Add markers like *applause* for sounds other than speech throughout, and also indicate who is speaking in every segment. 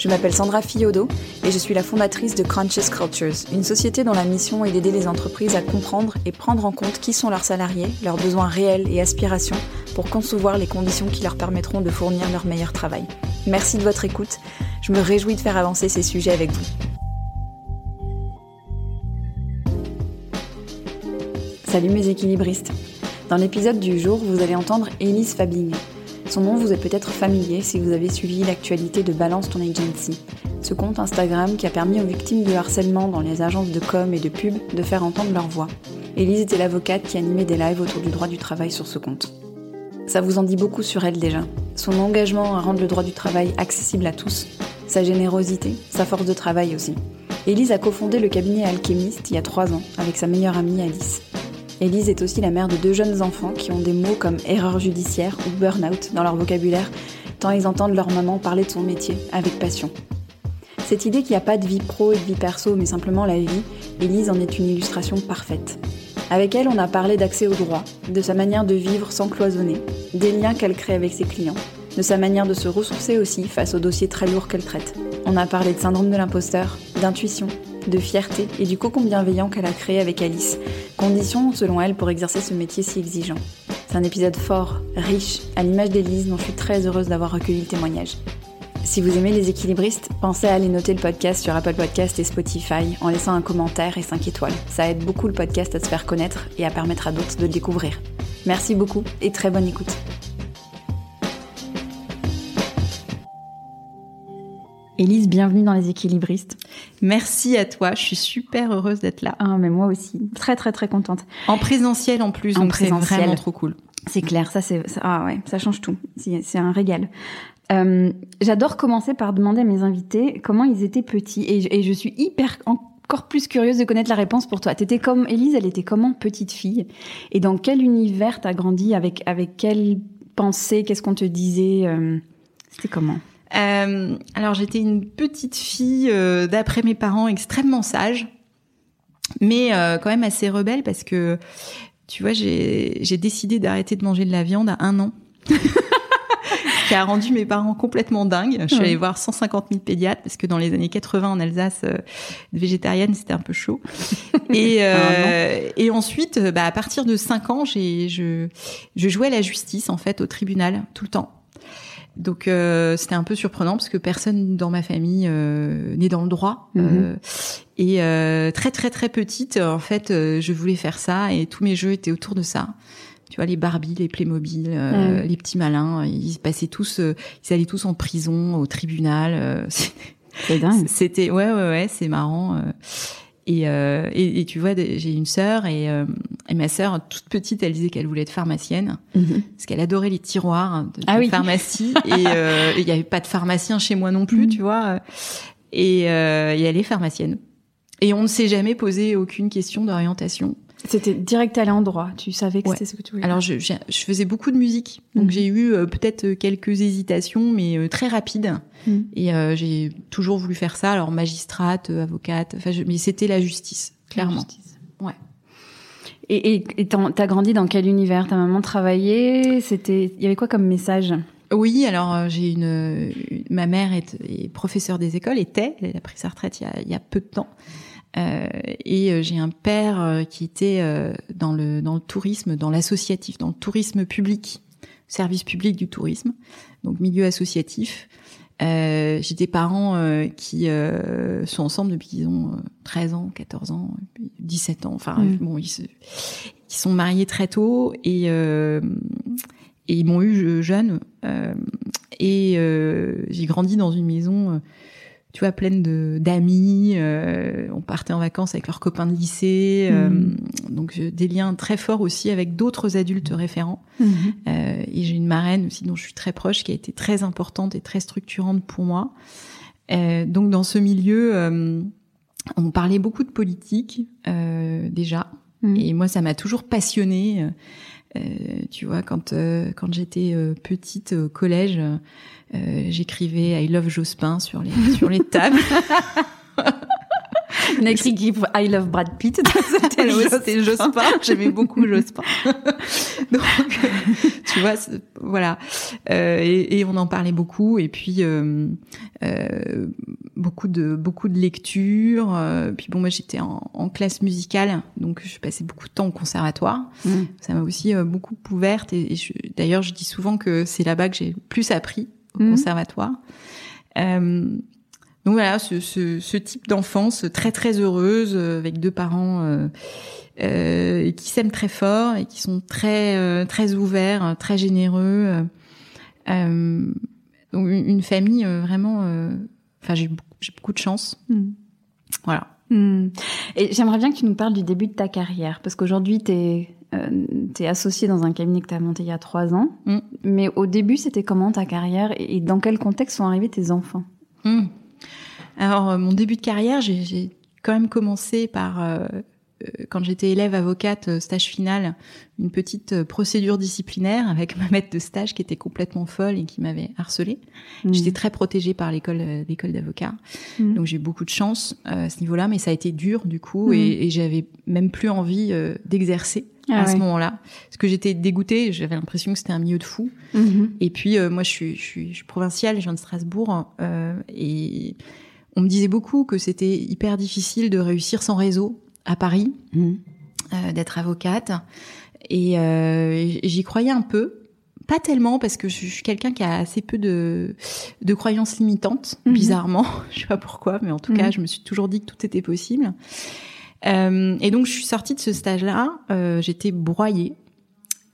Speaker 1: Je m'appelle Sandra Fiodo et je suis la fondatrice de Conscious Cultures, une société dont la mission est d'aider les entreprises à comprendre et prendre en compte qui sont leurs salariés, leurs besoins réels et aspirations pour concevoir les conditions qui leur permettront de fournir leur meilleur travail. Merci de votre écoute. Je me réjouis de faire avancer ces sujets avec vous. Salut mes équilibristes. Dans l'épisode du jour, vous allez entendre Elise Fabing. Son nom vous est peut-être familier si vous avez suivi l'actualité de Balance ton Agency, ce compte Instagram qui a permis aux victimes de harcèlement dans les agences de com et de pub de faire entendre leur voix. Elise était l'avocate qui animait des lives autour du droit du travail sur ce compte. Ça vous en dit beaucoup sur elle déjà. Son engagement à rendre le droit du travail accessible à tous, sa générosité, sa force de travail aussi. Élise a cofondé le cabinet Alchemist il y a trois ans avec sa meilleure amie Alice. Élise est aussi la mère de deux jeunes enfants qui ont des mots comme erreur judiciaire ou burn-out dans leur vocabulaire, tant ils entendent leur maman parler de son métier avec passion. Cette idée qu'il n'y a pas de vie pro et de vie perso, mais simplement la vie, Élise en est une illustration parfaite. Avec elle, on a parlé d'accès au droit, de sa manière de vivre sans cloisonner, des liens qu'elle crée avec ses clients, de sa manière de se ressourcer aussi face aux dossiers très lourds qu'elle traite. On a parlé de syndrome de l'imposteur, d'intuition, de fierté et du cocon bienveillant qu'elle a créé avec Alice, condition selon elle pour exercer ce métier si exigeant. C'est un épisode fort, riche, à l'image d'Élise dont je suis très heureuse d'avoir recueilli le témoignage. Si vous aimez les équilibristes, pensez à aller noter le podcast sur Apple Podcast et Spotify en laissant un commentaire et 5 étoiles. Ça aide beaucoup le podcast à se faire connaître et à permettre à d'autres de le découvrir. Merci beaucoup et très bonne écoute. Élise, bienvenue dans les équilibristes.
Speaker 2: Merci à toi, je suis super heureuse d'être là.
Speaker 1: Ah, mais moi aussi, très très très contente.
Speaker 2: En présentiel en plus, en donc c'est vraiment trop cool.
Speaker 1: C'est clair, ça c'est ah ouais, ça change tout. C'est un régal. Euh, J'adore commencer par demander à mes invités comment ils étaient petits et, et je suis hyper encore plus curieuse de connaître la réponse pour toi. T'étais comme Élise, elle était comment petite fille? Et dans quel univers t'as grandi? Avec avec quelle pensée, qu'est-ce qu'on te disait, euh, c'était comment?
Speaker 2: Euh, Alors j'étais une petite fille euh, d'après mes parents extrêmement sage, mais euh, quand même assez rebelle parce que tu vois j'ai décidé d'arrêter de manger de la viande à un an. *laughs* qui a rendu mes parents complètement dingues. Je suis allée voir 150 000 pédiatres parce que dans les années 80 en Alsace, euh, végétarienne, c'était un peu chaud. *laughs* et, euh, et ensuite, bah, à partir de 5 ans, j'ai, je, je jouais à la justice en fait au tribunal tout le temps. Donc euh, c'était un peu surprenant parce que personne dans ma famille euh, n'est dans le droit. Mhm. Euh, et euh, très très très petite, en fait, je voulais faire ça et tous mes jeux étaient autour de ça tu vois les Barbie, les Playmobil, euh, les petits malins, ils passaient tous, euh, ils allaient tous en prison, au tribunal. Euh, *laughs*
Speaker 1: c'est dingue.
Speaker 2: C'était ouais ouais ouais, c'est marrant. Et, et, et, tu vois, j'ai une sœur et, et ma sœur toute petite, elle disait qu'elle voulait être pharmacienne mhm. parce qu'elle adorait les tiroirs de, ah pharmacie *laughs* et il y avait pas de pharmacien chez moi non plus, mhm. tu vois. Et, et elle est pharmacienne. Et on ne s'est jamais posé aucune question d'orientation.
Speaker 1: C'était direct à l'endroit. Tu savais que c'était ce que tu voulais.
Speaker 2: Alors je, je, faisais beaucoup de musique, donc mhm. j'ai eu euh, peut-être euh, quelques hésitations, mais euh, très rapides. Mhm. Et j'ai toujours voulu faire ça. Alors magistrate, avocate, enfin, mais c'était la justice, clairement. La justice. Ouais.
Speaker 1: Et et t'as grandi dans quel univers? Ta maman travaillait? C'était, il y avait quoi comme message?
Speaker 2: Oui, alors j'ai une, ma mère est, est professeure des écoles, était, elle a pris sa retraite il y a, il y a peu de temps. Euh, et euh, j'ai un père euh, qui était dans le dans le tourisme, dans l'associatif, dans le tourisme public, service public du tourisme, donc milieu associatif. Euh, j'ai des parents qui sont ensemble depuis qu'ils ont 13 ans, 14 ans, 17 ans. Enfin mm. bon, ils, se, ils sont mariés très tôt et et ils m'ont eu jeune. et j'ai grandi dans une maison tu vois, pleine de d'amis. Euh, on partait en vacances avec leurs copains de lycée, euh,
Speaker 1: Mhm.
Speaker 2: donc euh, des liens très forts aussi avec d'autres adultes référents.
Speaker 1: Mhm.
Speaker 2: Euh, et j'ai une marraine aussi dont je suis très proche, qui a été très importante et très structurante pour moi. Euh, donc dans ce milieu, euh, on parlait beaucoup de politique euh, déjà,
Speaker 1: Mhm.
Speaker 2: et moi ça m'a toujours passionnée. Euh, tu vois, quand euh, quand j'étais euh, petite au collège, j'écrivais I love Jospin sur les sur les tables. *laughs*
Speaker 1: On a écrit faut I love Brad Pitt. *laughs* C'était Jospin.
Speaker 2: J'aimais beaucoup Jospin. *laughs* Donc, tu vois, voilà. Euh, et, et on en parlait beaucoup. Et puis euh, euh, beaucoup de beaucoup de lectures. Euh, puis bon, moi j'étais en, en classe musicale, donc je passais beaucoup de temps au conservatoire.
Speaker 1: Mhm.
Speaker 2: Ça m'a aussi euh, beaucoup ouverte. Et, d'ailleurs, je dis souvent que c'est là-bas que j'ai le plus appris au
Speaker 1: Mhm.
Speaker 2: conservatoire. Euh, donc voilà, ce, ce, ce type d'enfance très très heureuse euh, avec deux parents euh, euh, qui s'aiment très fort et qui sont très euh, très ouverts, euh, très généreux. euh, euh, donc une, famille euh, vraiment. euh, Enfin, j'ai beaucoup, de chance.
Speaker 1: Mhm.
Speaker 2: Voilà.
Speaker 1: Hmm. Et j'aimerais bien que tu nous parles du début de ta carrière, parce qu'aujourd'hui, tu es, associé dans un cabinet que tu as monté il y a trois ans.
Speaker 2: Mm.
Speaker 1: Mais au début, c'était comment ta carrière et et dans quel contexte sont arrivés tes enfants?
Speaker 2: Alors, euh, mon début de carrière, j'ai- quand même commencé par, euh, euh, quand j'étais élève avocate, euh, stage final, une petite procédure disciplinaire avec *laughs* ma maître de stage qui était complètement folle et qui m'avait harcelée.
Speaker 1: Hmm.
Speaker 2: J'étais très protégée par l'école l'école d'avocat,
Speaker 1: Mhm.
Speaker 2: donc j'ai eu beaucoup de chance euh, à ce niveau-là, mais ça a été dur du coup
Speaker 1: Mhm.
Speaker 2: et, et j'avais même plus envie euh, d'exercer
Speaker 1: Ah
Speaker 2: à ce moment-là, parce que j'étais dégoûtée, j'avais l'impression que c'était un milieu de fous.
Speaker 1: Mhm.
Speaker 2: Et puis euh, moi, je suis, je suis, je suis provinciale, je viens de Strasbourg, euh, et on me disait beaucoup que c'était hyper difficile de réussir sans réseau à Paris,
Speaker 1: Mhm.
Speaker 2: euh, d'être avocate. Et euh, j'y croyais un peu, pas tellement parce que je suis quelqu'un qui a assez peu de, de croyances limitantes,
Speaker 1: Mhm.
Speaker 2: bizarrement. *laughs* je sais pas pourquoi, mais en tout
Speaker 1: Mhm.
Speaker 2: cas, je me suis toujours dit que tout était possible. Euh, et donc, je suis sortie de ce stage-là. euh, J'étais broyée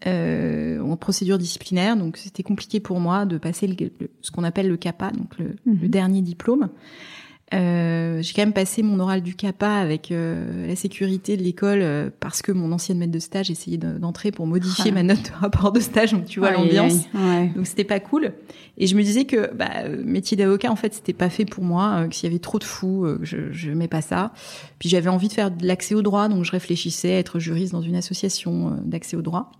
Speaker 2: euh, en procédure disciplinaire, donc c'était compliqué pour moi de passer le, le- ce qu'on appelle le CAPA, donc le, le dernier diplôme. Euh, j'ai quand même passé mon oral du CAPA avec euh, la sécurité de l'école euh, parce que mon ancienne maître de stage essayait de- d'entrer pour modifier
Speaker 1: Ah.
Speaker 2: ma note de rapport de stage, donc tu vois l'ambiance.
Speaker 1: Ouais.
Speaker 2: Donc c'était pas cool. Et je me disais que bah, euh, métier d'avocat en fait c'était pas fait pour moi, euh, que s'il y avait trop de fous, euh, que je je n'aimais pas ça. Puis j'avais envie de faire de l'accès au droit, donc je réfléchissais à être juriste dans une association d'accès au droit.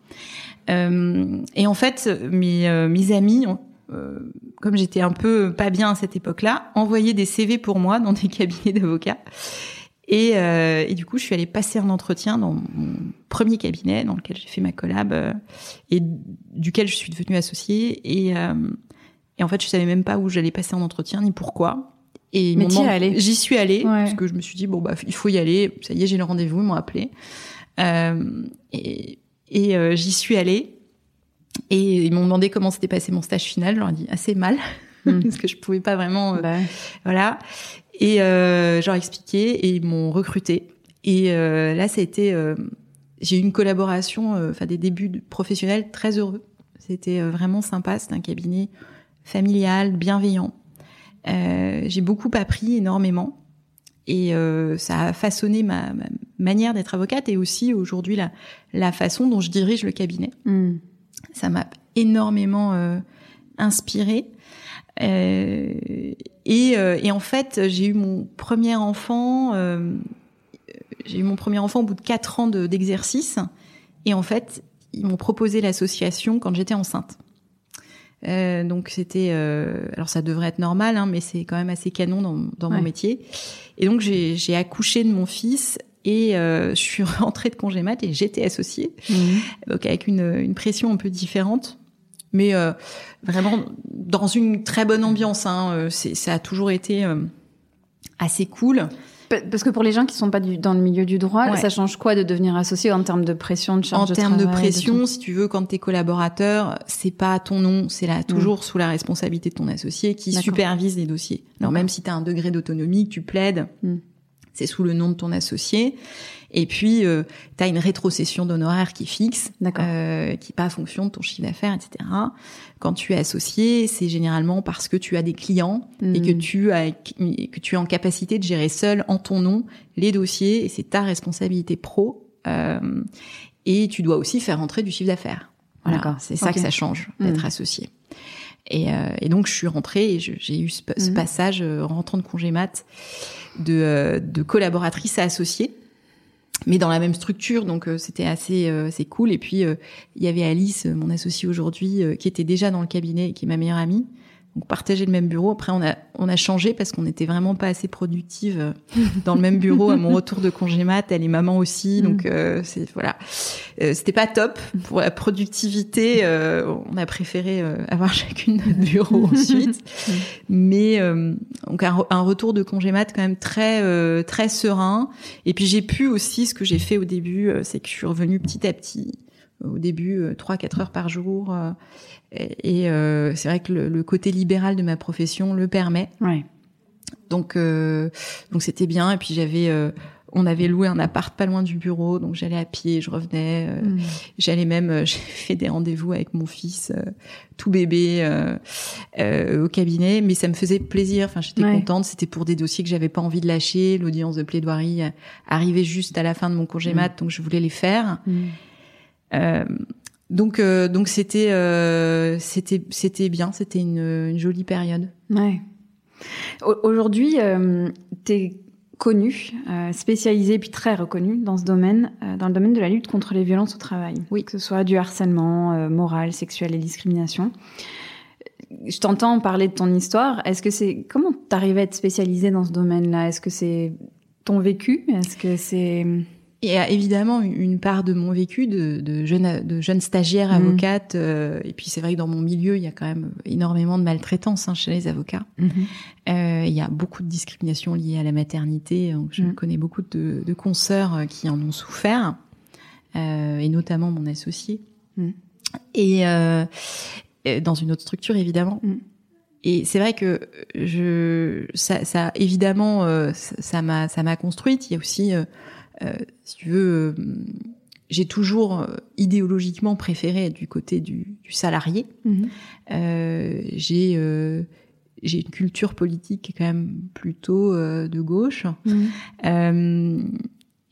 Speaker 2: Euh, et en fait mes euh, mes amis, ont, euh, comme j'étais un peu pas bien à cette époque-là, envoyaient des CV pour moi dans des *laughs* cabinets d'avocats. Et, euh, et du coup, je suis allée passer un entretien dans mon premier cabinet dans lequel j'ai fait ma collab euh, et duquel je suis devenue associée. Et, euh, et en fait, je savais même pas où j'allais passer un entretien ni pourquoi. Et
Speaker 1: Mais.
Speaker 2: J'y suis allée
Speaker 1: Ouais.
Speaker 2: parce que je me suis dit bon bah il faut y aller. Ça y est, j'ai le rendez-vous. Ils m'ont appelé euh, et, et euh, j'y suis allée. Et ils m'ont demandé comment s'était passé mon stage final. Je leur ai dit assez mal *laughs*
Speaker 1: Hmm.
Speaker 2: parce que je pouvais pas vraiment euh,
Speaker 1: Bah,
Speaker 2: voilà. Et euh, je leur ai expliqué et ils m'ont recruté. Et euh, là, ça a été, euh, j'ai eu une collaboration, euh, enfin des débuts professionnels très heureux. C'était vraiment sympa. C'était un cabinet familial, bienveillant. Euh, j'ai beaucoup appris énormément. Et euh, ça a façonné ma, ma manière d'être avocate et aussi aujourd'hui la, la façon dont je dirige le cabinet.
Speaker 1: hmm.
Speaker 2: Ça m'a énormément euh, inspiré. Euh, et, euh, et en fait, j'ai eu mon premier enfant. euh, j'ai eu mon premier enfant au bout de quatre ans de- d'exercice. et en fait, ils m'ont proposé l'association quand j'étais enceinte. Euh, donc c'était, euh, alors ça devrait être normal, hein, mais c'est quand même assez canon dans, dans
Speaker 1: Ouais.
Speaker 2: mon métier. Et donc j'ai accouché de mon fils et euh, je suis *laughs* rentrée de congé mat et j'étais associée
Speaker 1: Mhm.
Speaker 2: donc avec une, une pression un peu différente, mais euh, vraiment dans une très bonne ambiance. Hein. Euh, Ça a toujours été euh, assez cool.
Speaker 1: Pa- Parce que pour les gens qui sont pas du- dans le milieu du droit,
Speaker 2: Ouais.
Speaker 1: ça change quoi de devenir associé en termes de pression, de charge
Speaker 2: En
Speaker 1: de
Speaker 2: termes de pression, si tu veux, quand t'es collaborateur, c'est pas ton nom, c'est là toujours sous la responsabilité de ton associé qui supervise les dossiers. Alors même si tu as un degré d'autonomie, que tu plaides,
Speaker 1: Mm.
Speaker 2: C'est sous le nom de ton associé. Et puis, euh, tu as une rétrocession d'honoraires qui fixe, euh, qui pas fonction de ton chiffre d'affaires, etc. Quand tu es associé, c'est généralement parce que tu as des clients et que hmm. tu as que tu es en capacité de gérer seul en ton nom les dossiers et c'est ta responsabilité pro. Euh, et tu dois aussi faire rentrer du chiffre d'affaires. Voilà, c'est ça que ça change d'être hmm. associé. Et, euh, et, donc je suis rentrée et j'ai eu ce, ce hmm. passage euh, en rentrant de congé mat de, euh, de collaboratrice à associée mais dans la même structure, donc euh, c'était assez, euh, assez cool. Et puis euh, il y avait Alice, mon associée aujourd'hui, qui était déjà dans le cabinet, et qui est ma meilleure amie, donc partager le même bureau. Après, on a on a changé parce qu'on n'était vraiment pas assez productive euh, dans le même bureau à mon retour de congé mat. Elle est maman aussi, donc mm. euh, c'est voilà, euh, c'était pas top pour la productivité. Euh, on a préféré avoir *laughs* chacune notre bureau ensuite, *laughs* mais donc un, un, retour de congé mat quand même très très serein. Et puis j'ai pu aussi ce que j'ai fait au début, c'est que je suis revenue petit à petit. Au début, trois quatre heures par jour. Et euh, c'est vrai que le, côté libéral de ma profession le permet.
Speaker 1: Ouais.
Speaker 2: Donc euh, donc c'était bien. Et puis j'avais euh, on avait loué un appart pas loin du bureau, donc j'allais à pied, je revenais. Mm. J'allais même, *laughs* j'ai fait des rendez-vous avec mon fils, tout bébé, au cabinet, mais ça me faisait plaisir. Enfin, j'étais contente. C'était pour des dossiers que j'avais pas envie de lâcher. L'audience de plaidoirie arrivait juste à la fin de mon congé mm. mat, donc je voulais les faire. Mm. Donc euh, donc c'était euh, c'était c'était bien, c'était une, une, jolie période.
Speaker 1: Ouais. Aujourd'hui, euh, tu es connu, euh, spécialisé puis très reconnu dans ce domaine, euh, dans le domaine de la lutte contre les violences au travail.
Speaker 2: Oui.
Speaker 1: Que ce soit du harcèlement moral, sexuel et discrimination. Je t'entends parler de ton histoire. Est-ce que c'est comment t'arrives à être spécialisé dans ce domaine-là? Est-ce que c'est ton vécu? Est-ce que c'est
Speaker 2: il y a évidemment une part de mon vécu de, de jeune de jeune stagiaire mmh. avocate euh, et puis c'est vrai que dans mon milieu il y a quand même énormément de maltraitance hein, chez les avocats mmh. euh, il y a beaucoup de discrimination liée à la maternité donc je mmh. connais beaucoup de, de consoeurs euh, qui en ont souffert euh, et notamment mon associé et euh, dans une autre structure évidemment et c'est vrai que je ça, ça évidemment ça m'a ça m'a construite il y a aussi euh, si tu veux, euh, j'ai toujours euh, idéologiquement préféré être du côté du, du salarié. Mhm. j'ai j'ai une culture politique qui est quand même plutôt de gauche. Mhm.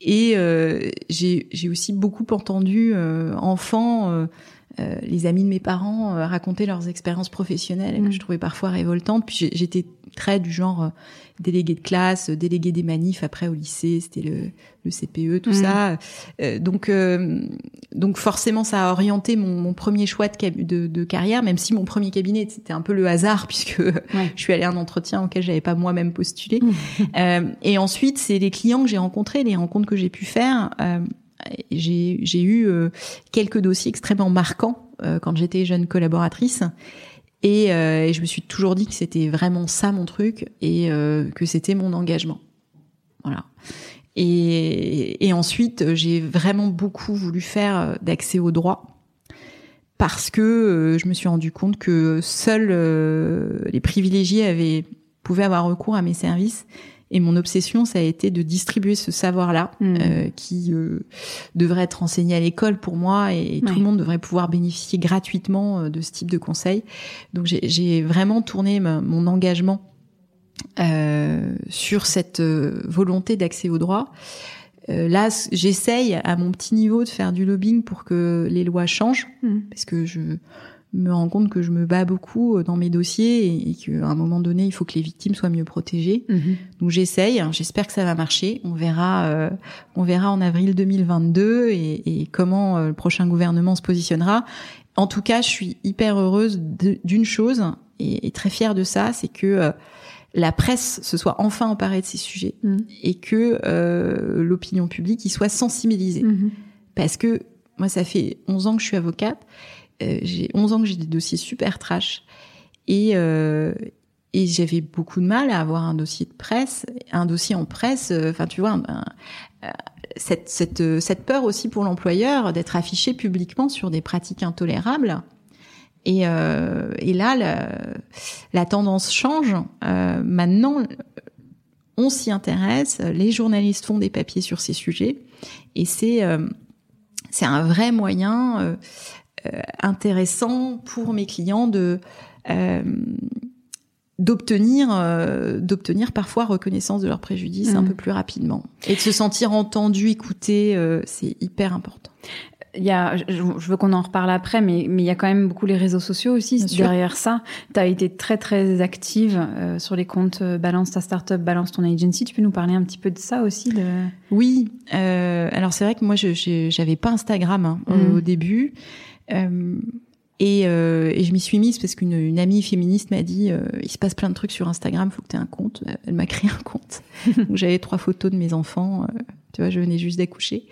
Speaker 2: et j'ai aussi beaucoup entendu enfants euh, les amis de mes parents euh, racontaient leurs expériences professionnelles que mm. je trouvais parfois révoltantes. Puis j'étais très du genre euh, délégué de classe, délégué des manifs après au lycée, c'était le, le CPE, tout mm. ça. donc donc forcément ça a orienté mon, mon premier choix de, de, de, carrière, même si mon premier cabinet c'était un peu le hasard *laughs* puisque je suis allée à un entretien auquel j'avais pas moi-même postulé. Mm. et ensuite c'est les clients que j'ai rencontrés, les rencontres que j'ai pu faire j'ai eu euh, quelques dossiers extrêmement marquants euh, quand j'étais jeune collaboratrice. Et, euh, et, je me suis toujours dit que c'était vraiment ça mon truc et que c'était mon engagement. Voilà. Et, et ensuite, j'ai vraiment beaucoup voulu faire d'accès au droit parce que je me suis rendu compte que seuls les privilégiés avaient pouvaient avoir recours à mes services et mon obsession, ça a été de distribuer ce savoir-là, hmm. euh, qui euh, devrait être enseigné à l'école pour moi, et, tout le monde devrait pouvoir bénéficier gratuitement euh, de ce type de conseils. Donc j'ai vraiment tourné mon engagement sur cette volonté d'accès au droit. là, j'essaye à mon petit niveau de faire du lobbying pour que les lois changent, hmm. parce que je me rends compte que je me bats beaucoup euh, dans mes dossiers et, et qu'à un moment donné, il faut que les victimes soient mieux protégées. Mhm. Donc j'essaye, hein, j'espère que ça va marcher. On verra, euh, on verra en avril 2022 et, et comment euh, le prochain gouvernement se positionnera. En tout cas, je suis hyper heureuse d'une chose et, et, très fière de ça, c'est que la presse se soit enfin emparée de ces sujets mhm. et que l'opinion publique y soit sensibilisée. Mhm. Parce que moi, ça fait 11 ans que je suis avocate j'ai 11 ans que j'ai des dossiers super trash et euh, et j'avais beaucoup de mal à avoir un dossier de presse, un dossier en presse. Euh, enfin, tu vois, cette, cette, cette peur aussi pour l'employeur d'être affiché publiquement sur des pratiques intolérables. Et, euh, et là, la, la, tendance change. Euh, maintenant, on s'y intéresse, les journalistes font des papiers sur ces sujets, et c'est c'est un vrai moyen intéressant pour mes clients de d'obtenir d'obtenir parfois reconnaissance de leurs préjudices un mmh. peu plus rapidement et de se sentir entendu écouté c'est hyper important
Speaker 1: il y a, je, veux qu'on en reparle après, mais mais il y a quand même beaucoup les réseaux sociaux aussi derrière ça. Tu as été très très active euh, sur les comptes euh, Balance ta startup, Balance ton agency. Tu peux nous parler un petit peu de ça aussi de...
Speaker 2: Oui. Euh, alors c'est vrai que moi je j'avais pas Instagram hein, au, mmh. début. Euh, et, euh, et, je m'y suis mise parce qu'une une amie féministe m'a dit il se passe plein de trucs sur Instagram, faut que tu aies un compte. Elle m'a créé un compte *laughs* où j'avais trois photos de mes enfants. tu vois, je venais juste d'accoucher.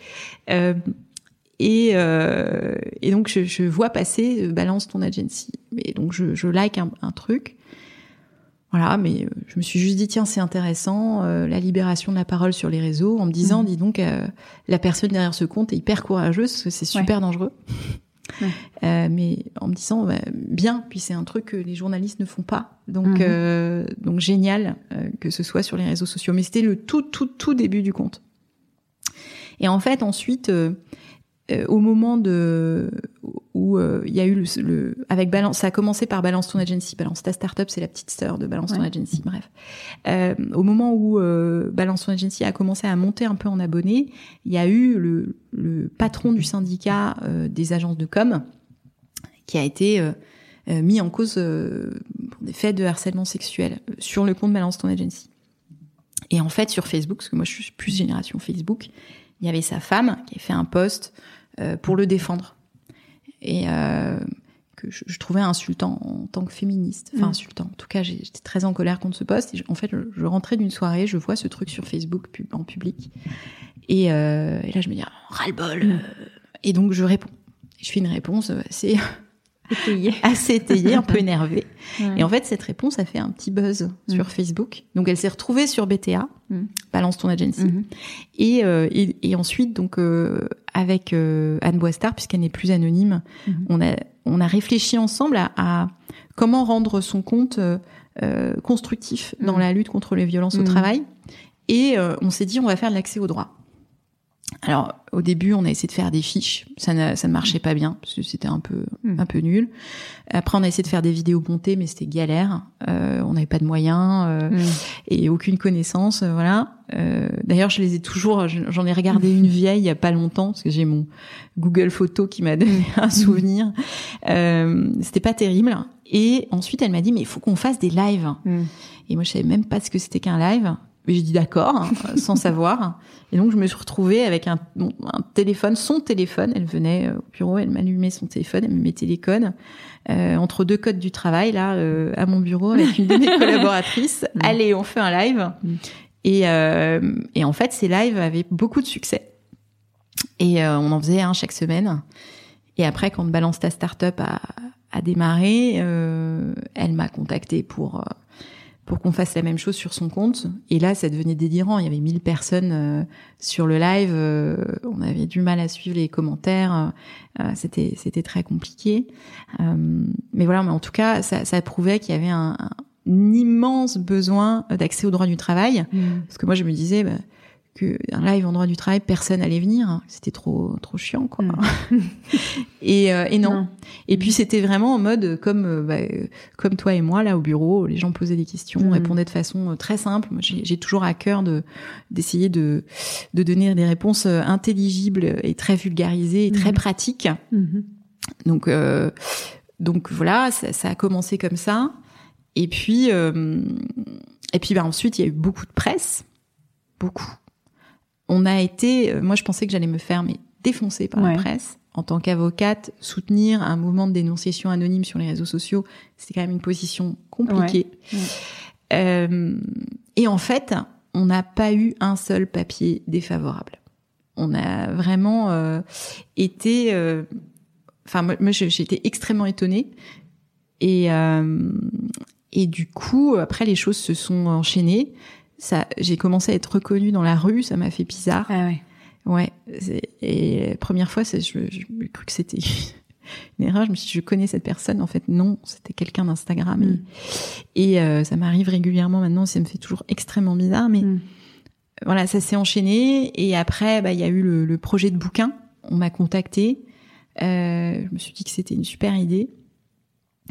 Speaker 2: Et, euh, et donc je, je, vois passer euh, balance ton agency. Et donc je, je like un, un, truc. Voilà, mais euh, je me suis juste dit tiens c'est intéressant euh, la libération de la parole sur les réseaux en me disant mhm. dis donc euh, la personne derrière ce compte est hyper courageuse parce que c'est super dangereux. Ouais. Euh, mais en me disant bah, bien puis c'est un truc que les journalistes ne font pas donc mhm. donc génial que ce soit sur les réseaux sociaux mais c'était le tout tout tout début du compte et en fait ensuite euh, au moment de où euh, il y a eu le, le, avec balance ça a commencé par balance ton agency. Balance ta startup c'est la petite sœur de balance ton agency bref. Euh, au moment où balance ton agency a commencé à monter un peu en abonnés il y a eu le, le patron du syndicat des agences de com qui a été mis en cause pour des faits de harcèlement sexuel sur le compte balance ton agency. Et en fait sur Facebook parce que moi je suis plus génération Facebook il y avait sa femme qui a fait un post pour le défendre et euh, que je, je, trouvais insultant en tant que féministe. Enfin mm. insultant. En tout cas, j'étais très en colère contre ce post. Et en fait, je, je, rentrais d'une soirée, je vois ce truc sur Facebook en public, et, euh, et là je me dis oh, ras-le-bol. Mm. Et donc je réponds. Je fais une réponse assez *laughs* assez étayée, un peu énervée. Ouais. Et en fait, cette réponse a fait un petit buzz mm. sur Facebook. Donc, elle s'est retrouvée sur BTA, mm. Balance ton agency. Mm-hmm. Et, euh, et, et, ensuite, donc, euh, avec euh, Anne Boistard, puisqu'elle n'est plus anonyme, mm-hmm. on a on a réfléchi ensemble à, à comment rendre son compte constructif dans mm. la lutte contre les violences au travail. Et on s'est dit, on va faire de l'accès au droit. Alors au début, on a essayé de faire des fiches, ça ne, ça ne marchait pas bien parce que c'était un peu mmh. un peu nul. Après, on a essayé de faire des vidéos montées, mais c'était galère. Euh, on n'avait pas de moyens euh, mmh. et aucune connaissance, euh, voilà. Euh, D'ailleurs, je les ai toujours. J'en ai regardé une *laughs* vieille il y a pas longtemps parce que j'ai mon Google Photo qui m'a donné un souvenir. Euh, c'était pas terrible. Et ensuite, elle m'a dit mais il faut qu'on fasse des lives. Mmh. Et moi, je savais même pas ce que c'était qu'un live. Mais j'ai dit d'accord, hein, *laughs* sans savoir. Et donc je me suis retrouvée avec un, un, téléphone, son téléphone. Elle venait au bureau, elle m'allumait son téléphone, elle me mettait les codes euh, entre deux codes du travail là euh, à mon bureau avec une de mes *laughs* collaboratrices. Mm. Allez, on fait un live. Mm. Et, euh, et en fait, ces lives avaient beaucoup de succès. Et euh, on en faisait un chaque semaine. Et après, quand Balance ta startup a, a démarré, euh, elle m'a contacté pour pour qu'on fasse la même chose sur son compte. Et là, ça devenait délirant. Il y avait 1000 personnes euh, sur le live. Euh, on avait du mal à suivre les commentaires. Euh, c'était c'était très compliqué. Euh, mais voilà, mais en tout cas, ça, ça prouvait qu'il y avait un, un, immense besoin d'accès au droit du travail. Mmh. Parce que moi, je me disais, bah, que un live en droit du travail, personne allait venir. C'était trop trop chiant, quoi. Mm. *laughs* et, euh, et non. non. Et puis c'était vraiment en mode comme euh, bah, comme toi et moi là au bureau, les gens posaient des questions, mm. répondaient de façon euh, très simple. J'ai toujours à cœur de d'essayer de de donner des réponses intelligibles et très vulgarisées et très mm. pratiques. -hmm. Donc euh, donc voilà, ça, ça, a commencé comme ça. Et puis euh, et puis bah, ensuite il y a eu beaucoup de presse, beaucoup on a été, euh, moi je pensais que j'allais me faire mais défoncer par ouais. la presse. En tant qu'avocate, soutenir un mouvement de dénonciation anonyme sur les réseaux sociaux, c'était quand même une position compliquée. Ouais. Euh, et en fait, on n'a pas eu un seul papier défavorable. On a vraiment euh, été, enfin moi, moi j'ai été extrêmement étonnée et et du coup après les choses se sont enchaînées ça, j'ai commencé à être reconnue dans la rue, ça m'a fait bizarre.
Speaker 1: Ah ouais.
Speaker 2: Ouais. Et la première fois, je, je, je cru que c'était une erreur. Je me suis dit, je connais cette personne. En fait, non, c'était quelqu'un d'Instagram.
Speaker 1: Mm.
Speaker 2: Et, et, euh, ça m'arrive régulièrement maintenant. Ça me fait toujours extrêmement bizarre. Mais
Speaker 1: Mm.
Speaker 2: voilà, ça s'est enchaîné. Et après, bah, il y a eu le, le projet de bouquin. On m'a contacté. Euh, je me suis dit que c'était une super idée.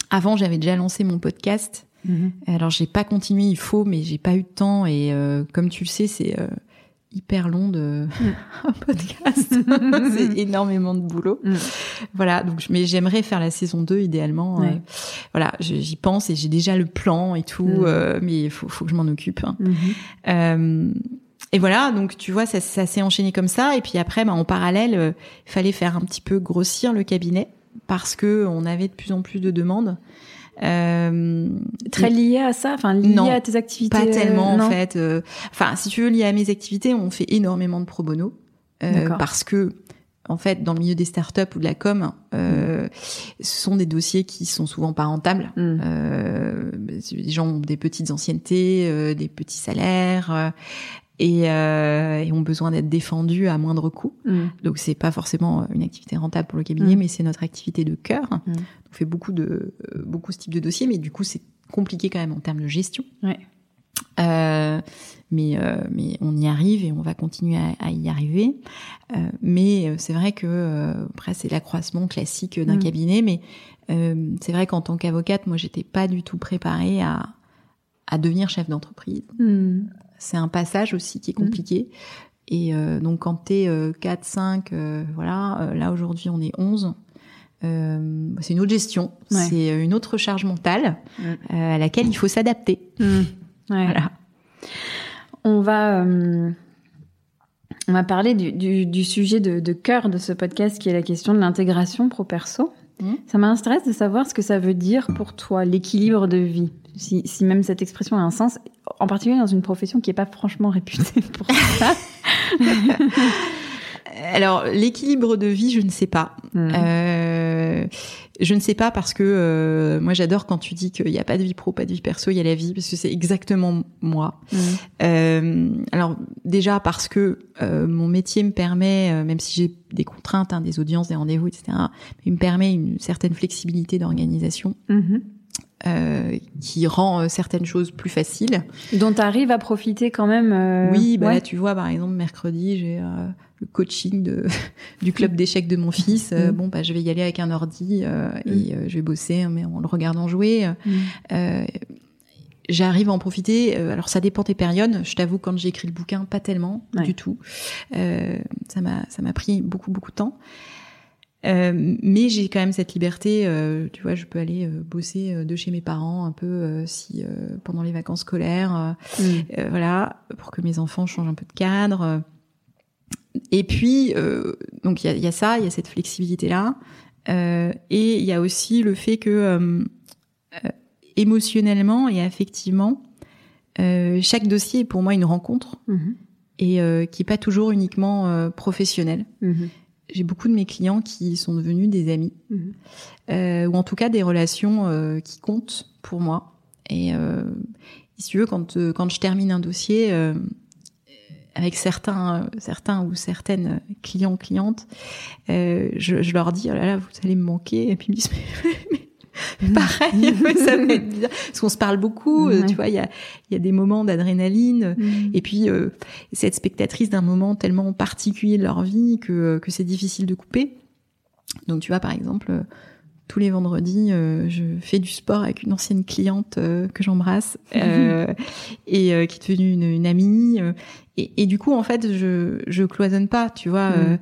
Speaker 2: Avant, j'avais déjà lancé mon podcast.
Speaker 1: Mhm.
Speaker 2: Alors, j'ai pas continué, il faut, mais j'ai pas eu de temps. Et euh, comme tu le sais, c'est euh, hyper long de *laughs* un podcast. *laughs* c'est énormément de boulot.
Speaker 1: Mm.
Speaker 2: Voilà, donc mais j'aimerais faire la saison 2 idéalement.
Speaker 1: Ouais.
Speaker 2: Euh, voilà, j'y pense et j'ai déjà le plan et tout, euh, mais il faut, faut que je m'en occupe. hein.
Speaker 1: Mhm.
Speaker 2: Euh, et voilà, donc tu vois, ça, ça s'est enchaîné comme ça. Et puis après, bah, en parallèle, euh, il fallait faire un petit peu grossir le cabinet parce que on avait de plus en plus de demandes. Euh,
Speaker 1: Très lié à ça, enfin lié
Speaker 2: Non,
Speaker 1: à tes activités.
Speaker 2: pas
Speaker 1: euh,
Speaker 2: tellement
Speaker 1: non
Speaker 2: en fait. Euh, Enfin, si tu veux, lié à mes activités, on fait énormément de pro bono euh, parce que en fait, dans le milieu des startups ou de la com, euh, ce sont des dossiers qui sont souvent pas rentables.
Speaker 1: Mm.
Speaker 2: Euh, les gens ont des petites anciennetés, euh, des petits salaires. Euh, et, euh, et ont besoin d'être défendus à moindre coût.
Speaker 1: Mm.
Speaker 2: Donc c'est pas forcément une activité rentable pour le cabinet,
Speaker 1: Mm.
Speaker 2: mais c'est notre activité de cœur.
Speaker 1: Mm.
Speaker 2: On fait beaucoup de euh, beaucoup ce type de dossier, mais du coup c'est compliqué quand même en termes de gestion.
Speaker 1: Ouais.
Speaker 2: Euh, mais euh, mais on y arrive et on va continuer à, à y arriver. Euh, mais euh, c'est vrai que euh, après c'est l'accroissement classique d'un
Speaker 1: Mm.
Speaker 2: cabinet, mais euh, c'est vrai qu'en tant qu'avocate, moi j'étais pas du tout préparée à à devenir chef d'entreprise. C'est un passage aussi qui est compliqué. Et euh, donc quand t'es euh, 4, 5, euh, voilà, euh, là aujourd'hui on est 11. Euh, c'est une autre gestion,
Speaker 1: Ouais.
Speaker 2: c'est une autre charge mentale
Speaker 1: Mm.
Speaker 2: euh, à laquelle il faut s'adapter.
Speaker 1: Mm. Ouais.
Speaker 2: Voilà.
Speaker 1: On va, on va parler du, du, du sujet de, de cœur de ce podcast qui est la question de l'intégration pro-perso.
Speaker 2: Mhm.
Speaker 1: Ça m'intéresse de savoir ce que ça veut dire pour toi, l'équilibre de vie. Si, si même cette expression a un sens, en particulier dans une profession qui n'est pas franchement réputée *laughs* pour ça. *laughs*
Speaker 2: Alors l'équilibre de vie, je ne sais pas.
Speaker 1: Mm.
Speaker 2: Euh, je ne sais pas parce que euh, moi j'adore quand tu dis qu'il n'y a pas de vie pro, pas de vie perso, il y a la vie parce que c'est exactement moi.
Speaker 1: Mm.
Speaker 2: Euh, alors déjà parce que euh, mon métier me permet, euh, même si j'ai des contraintes, hein, des audiences, des rendez-vous, etc., il me permet une certaine flexibilité d'organisation
Speaker 1: Mhm.
Speaker 2: Euh, qui rend euh, certaines choses plus faciles.
Speaker 1: Dont tu arrives à profiter quand même. euh,
Speaker 2: oui, bah
Speaker 1: ouais.
Speaker 2: là tu vois par exemple mercredi j'ai euh, le coaching de, *laughs* du club d'échecs de mon fils.
Speaker 1: Mhm.
Speaker 2: Bon bah je vais y aller avec un ordi et euh, je vais bosser mais en le regardant jouer.
Speaker 1: Mm.
Speaker 2: J'arrive à en profiter. Alors ça dépend des périodes. Je t'avoue quand j'ai écrit le bouquin, pas tellement
Speaker 1: Ouais.
Speaker 2: du tout. Ça m'a ça m'a pris beaucoup beaucoup de temps. Euh, mais j'ai quand même cette liberté. euh, tu vois, je peux aller euh, bosser de chez mes parents un peu si pendant les vacances scolaires.
Speaker 1: Mm.
Speaker 2: voilà, pour que mes enfants changent un peu de cadre. Et puis, donc il y a, il y a ça, il y a cette flexibilité là, et il y a aussi le fait que émotionnellement et affectivement, chaque dossier est pour moi une rencontre
Speaker 1: Mhm.
Speaker 2: et qui est pas toujours uniquement professionnelle.
Speaker 1: Mhm.
Speaker 2: J'ai beaucoup de mes clients qui sont devenus des amis,
Speaker 1: Mhm.
Speaker 2: euh, ou en tout cas des relations euh, qui comptent pour moi. Et euh, si tu veux, quand, euh, quand je termine un dossier euh, avec certains, certains ou certaines clients clientes, euh, je, je leur dis oh là là, vous allez me manquer, et puis ils me disent *laughs* mais- mais pareil, *laughs* ouais, ça va être parce qu'on se parle beaucoup, euh,
Speaker 1: Ouais.
Speaker 2: tu vois, il y a, il y a des moments d'adrénaline.
Speaker 1: Mhm.
Speaker 2: Et puis, euh, cette spectatrice d'un moment tellement particulier de leur vie que, que c'est difficile de couper. Donc, tu vois, par exemple, euh, tous les vendredis, euh, je fais du sport avec une ancienne cliente euh, que j'embrasse *laughs* euh, et euh, qui est devenue une, une amie. euh, et, et du coup, en fait, je, je cloisonne pas, tu vois.
Speaker 1: Mhm.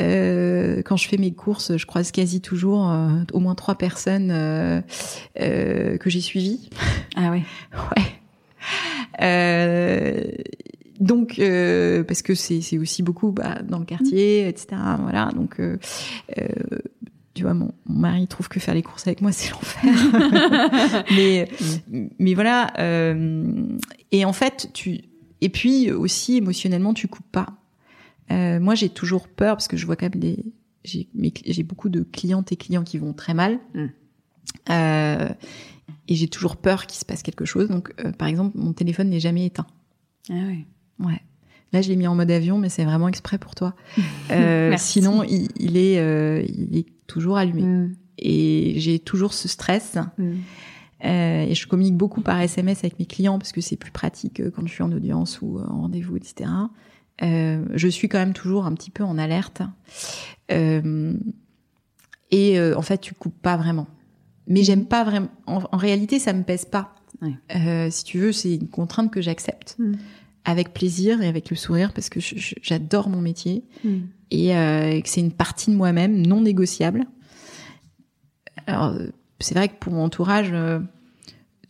Speaker 2: Euh, quand je fais mes courses, je croise quasi toujours euh, au moins trois personnes euh, euh, que j'ai suivies. *laughs*
Speaker 1: Ah ouais.
Speaker 2: Ouais. Euh, donc euh, parce que c'est aussi beaucoup bah, dans le quartier, etc. Voilà. Donc tu vois, mon, mon mari trouve que faire les courses avec moi c'est l'enfer. *laughs* mais mais voilà. euh, et en fait, tu et puis aussi émotionnellement, tu coupes pas. Euh, moi, j'ai toujours peur parce que je vois quand même des j'ai beaucoup de clientes et clients qui vont très mal.
Speaker 1: Mm.
Speaker 2: Euh, et j'ai toujours peur qu'il se passe quelque chose. Donc, euh, par exemple, mon téléphone n'est jamais éteint.
Speaker 1: Ah ouais.
Speaker 2: Ouais. Là, je l'ai mis en mode avion, mais c'est vraiment exprès pour toi. *laughs* Euh, sinon, il, il est, il est toujours allumé.
Speaker 1: Mm.
Speaker 2: Et j'ai toujours ce stress.
Speaker 1: Mm.
Speaker 2: Euh, et je communique beaucoup par SMS avec mes clients parce que c'est plus pratique quand je suis en audience ou en rendez-vous, etc. Euh, je suis quand même toujours un petit peu en alerte. Euh, et euh, en fait, tu coupes pas vraiment. Mais j'aime pas vraiment. En, en réalité, ça me pèse pas.
Speaker 1: Ouais.
Speaker 2: Si tu veux, c'est une contrainte que j'accepte
Speaker 1: Mm.
Speaker 2: avec plaisir et avec le sourire parce que j'adore mon métier
Speaker 1: Mm.
Speaker 2: et que c'est une partie de moi-même non négociable. Alors, c'est vrai que pour mon entourage,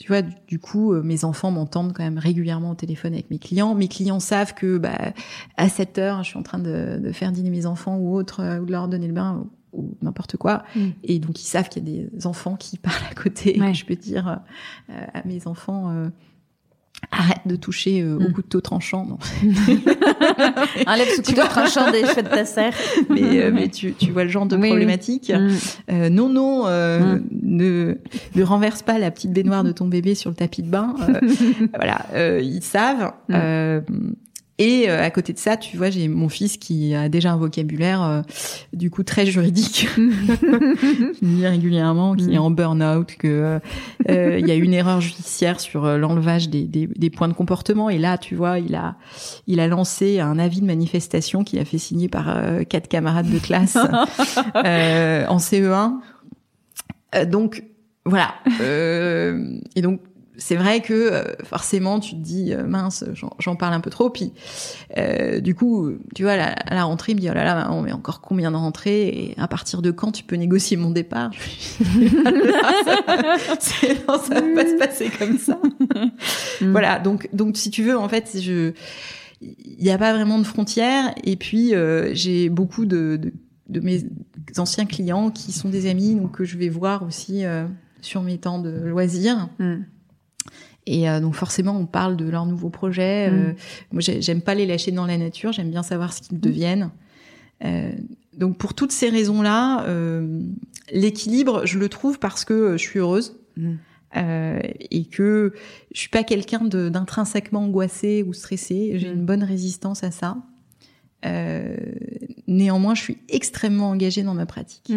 Speaker 2: tu vois, du, du coup, euh, mes enfants m'entendent quand même régulièrement au téléphone avec mes clients. Mes clients savent que bah, à 7 heures, je suis en train de, de faire dîner mes enfants ou autre, euh, ou de leur donner le bain ou, ou n'importe quoi.
Speaker 1: Mm.
Speaker 2: Et donc, ils savent qu'il y a des enfants qui *laughs* parlent à côté.
Speaker 1: Ouais.
Speaker 2: Et que je peux dire euh, à mes enfants... Arrête de toucher euh, au
Speaker 1: Mm.
Speaker 2: couteau tranchant. Non. *laughs*
Speaker 1: Enlève ce couteau tranchant des cheveux de ta serre. *laughs*
Speaker 2: mais, euh, mais tu, tu vois le genre de
Speaker 1: Oui,
Speaker 2: problématique.
Speaker 1: Mm.
Speaker 2: Euh, non, non, euh,
Speaker 1: Mm.
Speaker 2: ne, ne renverse pas la petite baignoire de ton bébé sur le tapis de bain. Euh, *laughs* voilà, euh, ils savent.
Speaker 1: Mm.
Speaker 2: Et euh, à côté de ça, tu vois, j'ai mon fils qui a déjà un vocabulaire euh, du coup très juridique. *laughs* Me dis régulièrement qu'il est en burn-out, que euh, euh, il y a une erreur judiciaire sur l'enlevage des, des, des points de comportement. Et là, tu vois, il a il a lancé un avis de manifestation qu'il a fait signer par euh, quatre camarades de classe *laughs* euh, en CE1. Euh, donc voilà. Euh, et donc c'est vrai que euh, forcément tu te dis euh, mince, j'en- parle un peu trop. Puis euh, du coup, tu vois, à la, à la rentrée, il me dit oh là là, on met encore combien de rentrées et à partir de quand tu peux négocier mon départ? Je lui dis, *laughs* ça, non, ça va pas se passer comme ça. *laughs* Voilà. Donc donc si tu veux, en fait, je il n'y a pas vraiment de frontières. Et puis euh, j'ai beaucoup de, de de mes anciens clients qui sont des amis, donc que je vais voir aussi euh, sur mes temps de loisirs.
Speaker 1: Mm.
Speaker 2: Et euh, donc forcément, on parle de leurs nouveaux projets.
Speaker 1: Mm.
Speaker 2: Euh, moi, j'ai- j'aime pas les lâcher dans la nature. J'aime bien savoir ce qu'ils deviennent. Euh, donc pour toutes ces raisons-là, l'équilibre, je le trouve parce que je suis heureuse.
Speaker 1: Mm.
Speaker 2: Et que je suis pas quelqu'un d'intrinsèquement angoissé ou stressé. J'ai
Speaker 1: Mm.
Speaker 2: une bonne résistance à ça. Néanmoins, je suis extrêmement engagée dans ma pratique.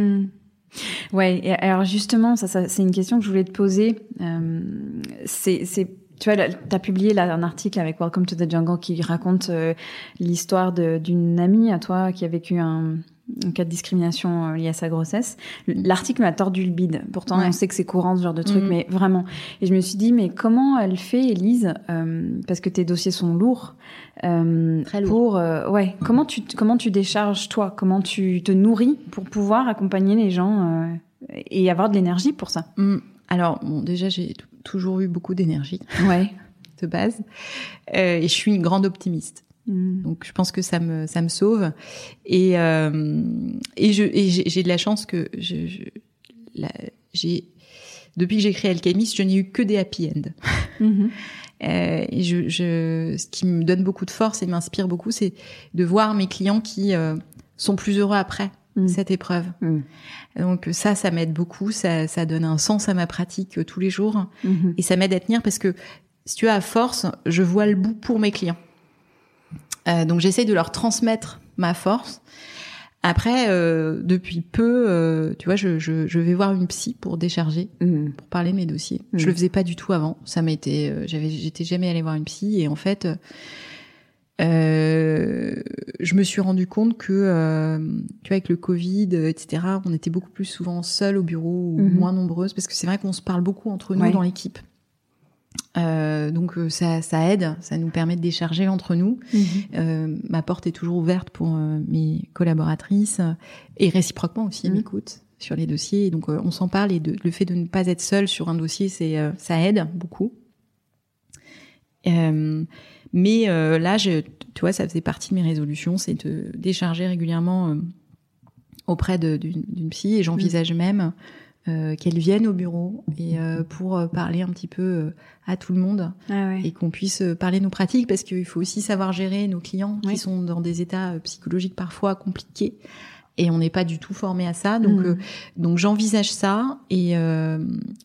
Speaker 1: Ouais, et alors justement, ça, ça c'est une question que je voulais te poser. Euh, c'est, tu vois, tu as publié là, un article avec Welcome to the Jungle qui raconte euh, l'histoire d'une amie à toi qui a vécu un, un cas de discrimination euh, lié à sa grossesse. L'article m'a tordu le bide. Pourtant,
Speaker 2: Ouais.
Speaker 1: on sait que c'est courant ce genre de truc,
Speaker 2: Mhm.
Speaker 1: mais vraiment. Et je me suis dit, mais comment elle fait, Elise, euh, parce que tes dossiers sont lourds, euh,
Speaker 2: Très lourds.
Speaker 1: pour euh, ouais, comment tu comment tu décharges toi, comment tu te nourris pour pouvoir accompagner les gens euh, et avoir de l'énergie pour ça?
Speaker 2: Alors, bon, déjà, j'ai toujours eu beaucoup d'énergie
Speaker 1: Ouais. *laughs*
Speaker 2: de base, Euh, et je suis une grande optimiste.
Speaker 1: Mm.
Speaker 2: Donc, je pense que ça me ça me sauve. Et euh, et je et j'ai de la chance que je, je- j'ai depuis que j'ai créé Alchemist, je n'ai eu que des happy end. *laughs*
Speaker 1: Mhm.
Speaker 2: Euh, et je, je, ce qui me donne beaucoup de force et m'inspire beaucoup, c'est de voir mes clients qui euh, sont plus heureux après
Speaker 1: Mm.
Speaker 2: cette épreuve.
Speaker 1: Mm.
Speaker 2: Donc ça, ça m'aide beaucoup, ça, ça donne un sens à ma pratique euh, tous les jours
Speaker 1: Mhm.
Speaker 2: et ça m'aide à tenir parce que si tu as à force, je vois le bout pour mes clients. Euh, donc j'essaye de leur transmettre ma force. Après, euh, depuis peu, euh, tu vois, je, je, je vais voir une psy pour décharger
Speaker 1: Mm.
Speaker 2: pour parler de mes dossiers.
Speaker 1: Mm.
Speaker 2: Je le faisais pas du tout avant. Ça m'a été, j'avais, j'étais jamais allée voir une psy et en fait, je me suis rendu compte que, tu vois, avec le Covid, etc., on était beaucoup plus souvent seuls au bureau ou
Speaker 1: Mhm.
Speaker 2: moins nombreuses parce que c'est vrai qu'on se parle beaucoup entre nous
Speaker 1: Ouais.
Speaker 2: dans l'équipe. Euh, donc euh, ça, ça aide, ça nous permet de décharger entre nous.
Speaker 1: Mhm.
Speaker 2: Euh, ma porte est toujours ouverte pour euh, mes collaboratrices et réciproquement aussi, elles
Speaker 1: Mhm.
Speaker 2: m'écoutent sur les dossiers. Donc euh, on s'en parle et de- le fait de ne pas être seul sur un dossier, c'est euh, ça aide beaucoup. Euh, mais euh, là, je, tu vois, ça faisait partie de mes résolutions, c'est de décharger régulièrement auprès d'une d'une psy et j'envisage même euh, qu'elle vienne au bureau et euh, pour euh, parler un petit peu euh, à tout le monde
Speaker 1: Ah ouais.
Speaker 2: et qu'on puisse euh, parler nos pratiques parce qu'il faut aussi savoir gérer nos clients
Speaker 1: Oui.
Speaker 2: qui sont dans des états psychologiques parfois compliqués et on n'est pas du tout formé à ça donc
Speaker 1: Mm.
Speaker 2: euh, donc j'envisage ça et euh,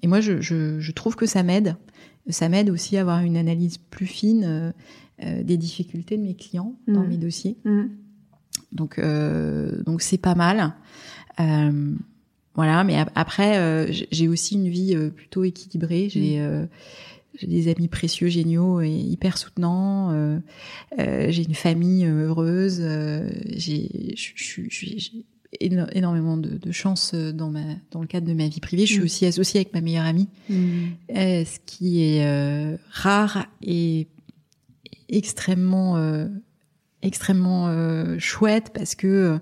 Speaker 2: et moi je, je je trouve que ça m'aide ça m'aide aussi à avoir une analyse plus fine euh, des difficultés de mes clients dans
Speaker 1: Mm.
Speaker 2: mes dossiers.
Speaker 1: Mm.
Speaker 2: Donc euh, donc c'est pas mal. Voilà, mais ap- après euh, j'ai aussi une vie euh, plutôt équilibrée. J'ai euh, j'ai des amis précieux, géniaux et hyper soutenants. Euh, euh, j'ai une famille heureuse. Euh, j'ai éno- énormément de, de chance dans ma dans le cadre de ma vie privée. Je suis
Speaker 1: Mm.
Speaker 2: aussi associée avec ma meilleure amie,
Speaker 1: Mm.
Speaker 2: ce qui est rare et extrêmement extrêmement chouette parce que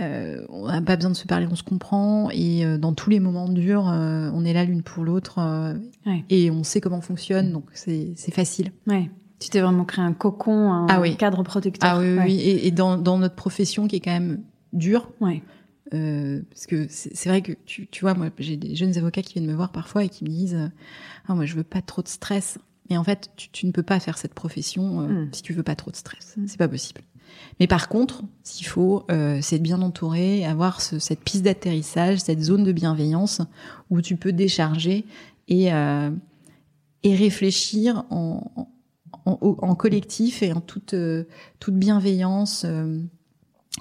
Speaker 2: euh, on n'a pas besoin de se parler, on se comprend et euh, dans tous les moments durs, euh, on est là l'une pour l'autre euh,
Speaker 1: Ouais.
Speaker 2: et on sait comment on fonctionne, donc c'est c'est facile.
Speaker 1: Ouais. Tu t'es vraiment créé un cocon, un
Speaker 2: Ah oui.
Speaker 1: cadre protecteur.
Speaker 2: Ah oui, oui,
Speaker 1: Ouais.
Speaker 2: oui. Et, et dans, dans notre profession qui est quand même dure,
Speaker 1: Ouais.
Speaker 2: euh, parce que c'est vrai que tu, tu vois, moi j'ai des jeunes avocats qui viennent me voir parfois et qui me disent, ah moi je veux pas trop de stress. Et en fait, tu, tu ne peux pas faire cette profession euh,
Speaker 1: Mm.
Speaker 2: si tu veux pas trop de stress.
Speaker 1: Mm.
Speaker 2: C'est pas possible. Mais par contre, s'il faut, euh, c'est bien entouré, avoir ce- cette piste d'atterrissage, cette zone de bienveillance où tu peux décharger et euh, et réfléchir en, en, en- collectif et en toute euh, toute bienveillance. euh,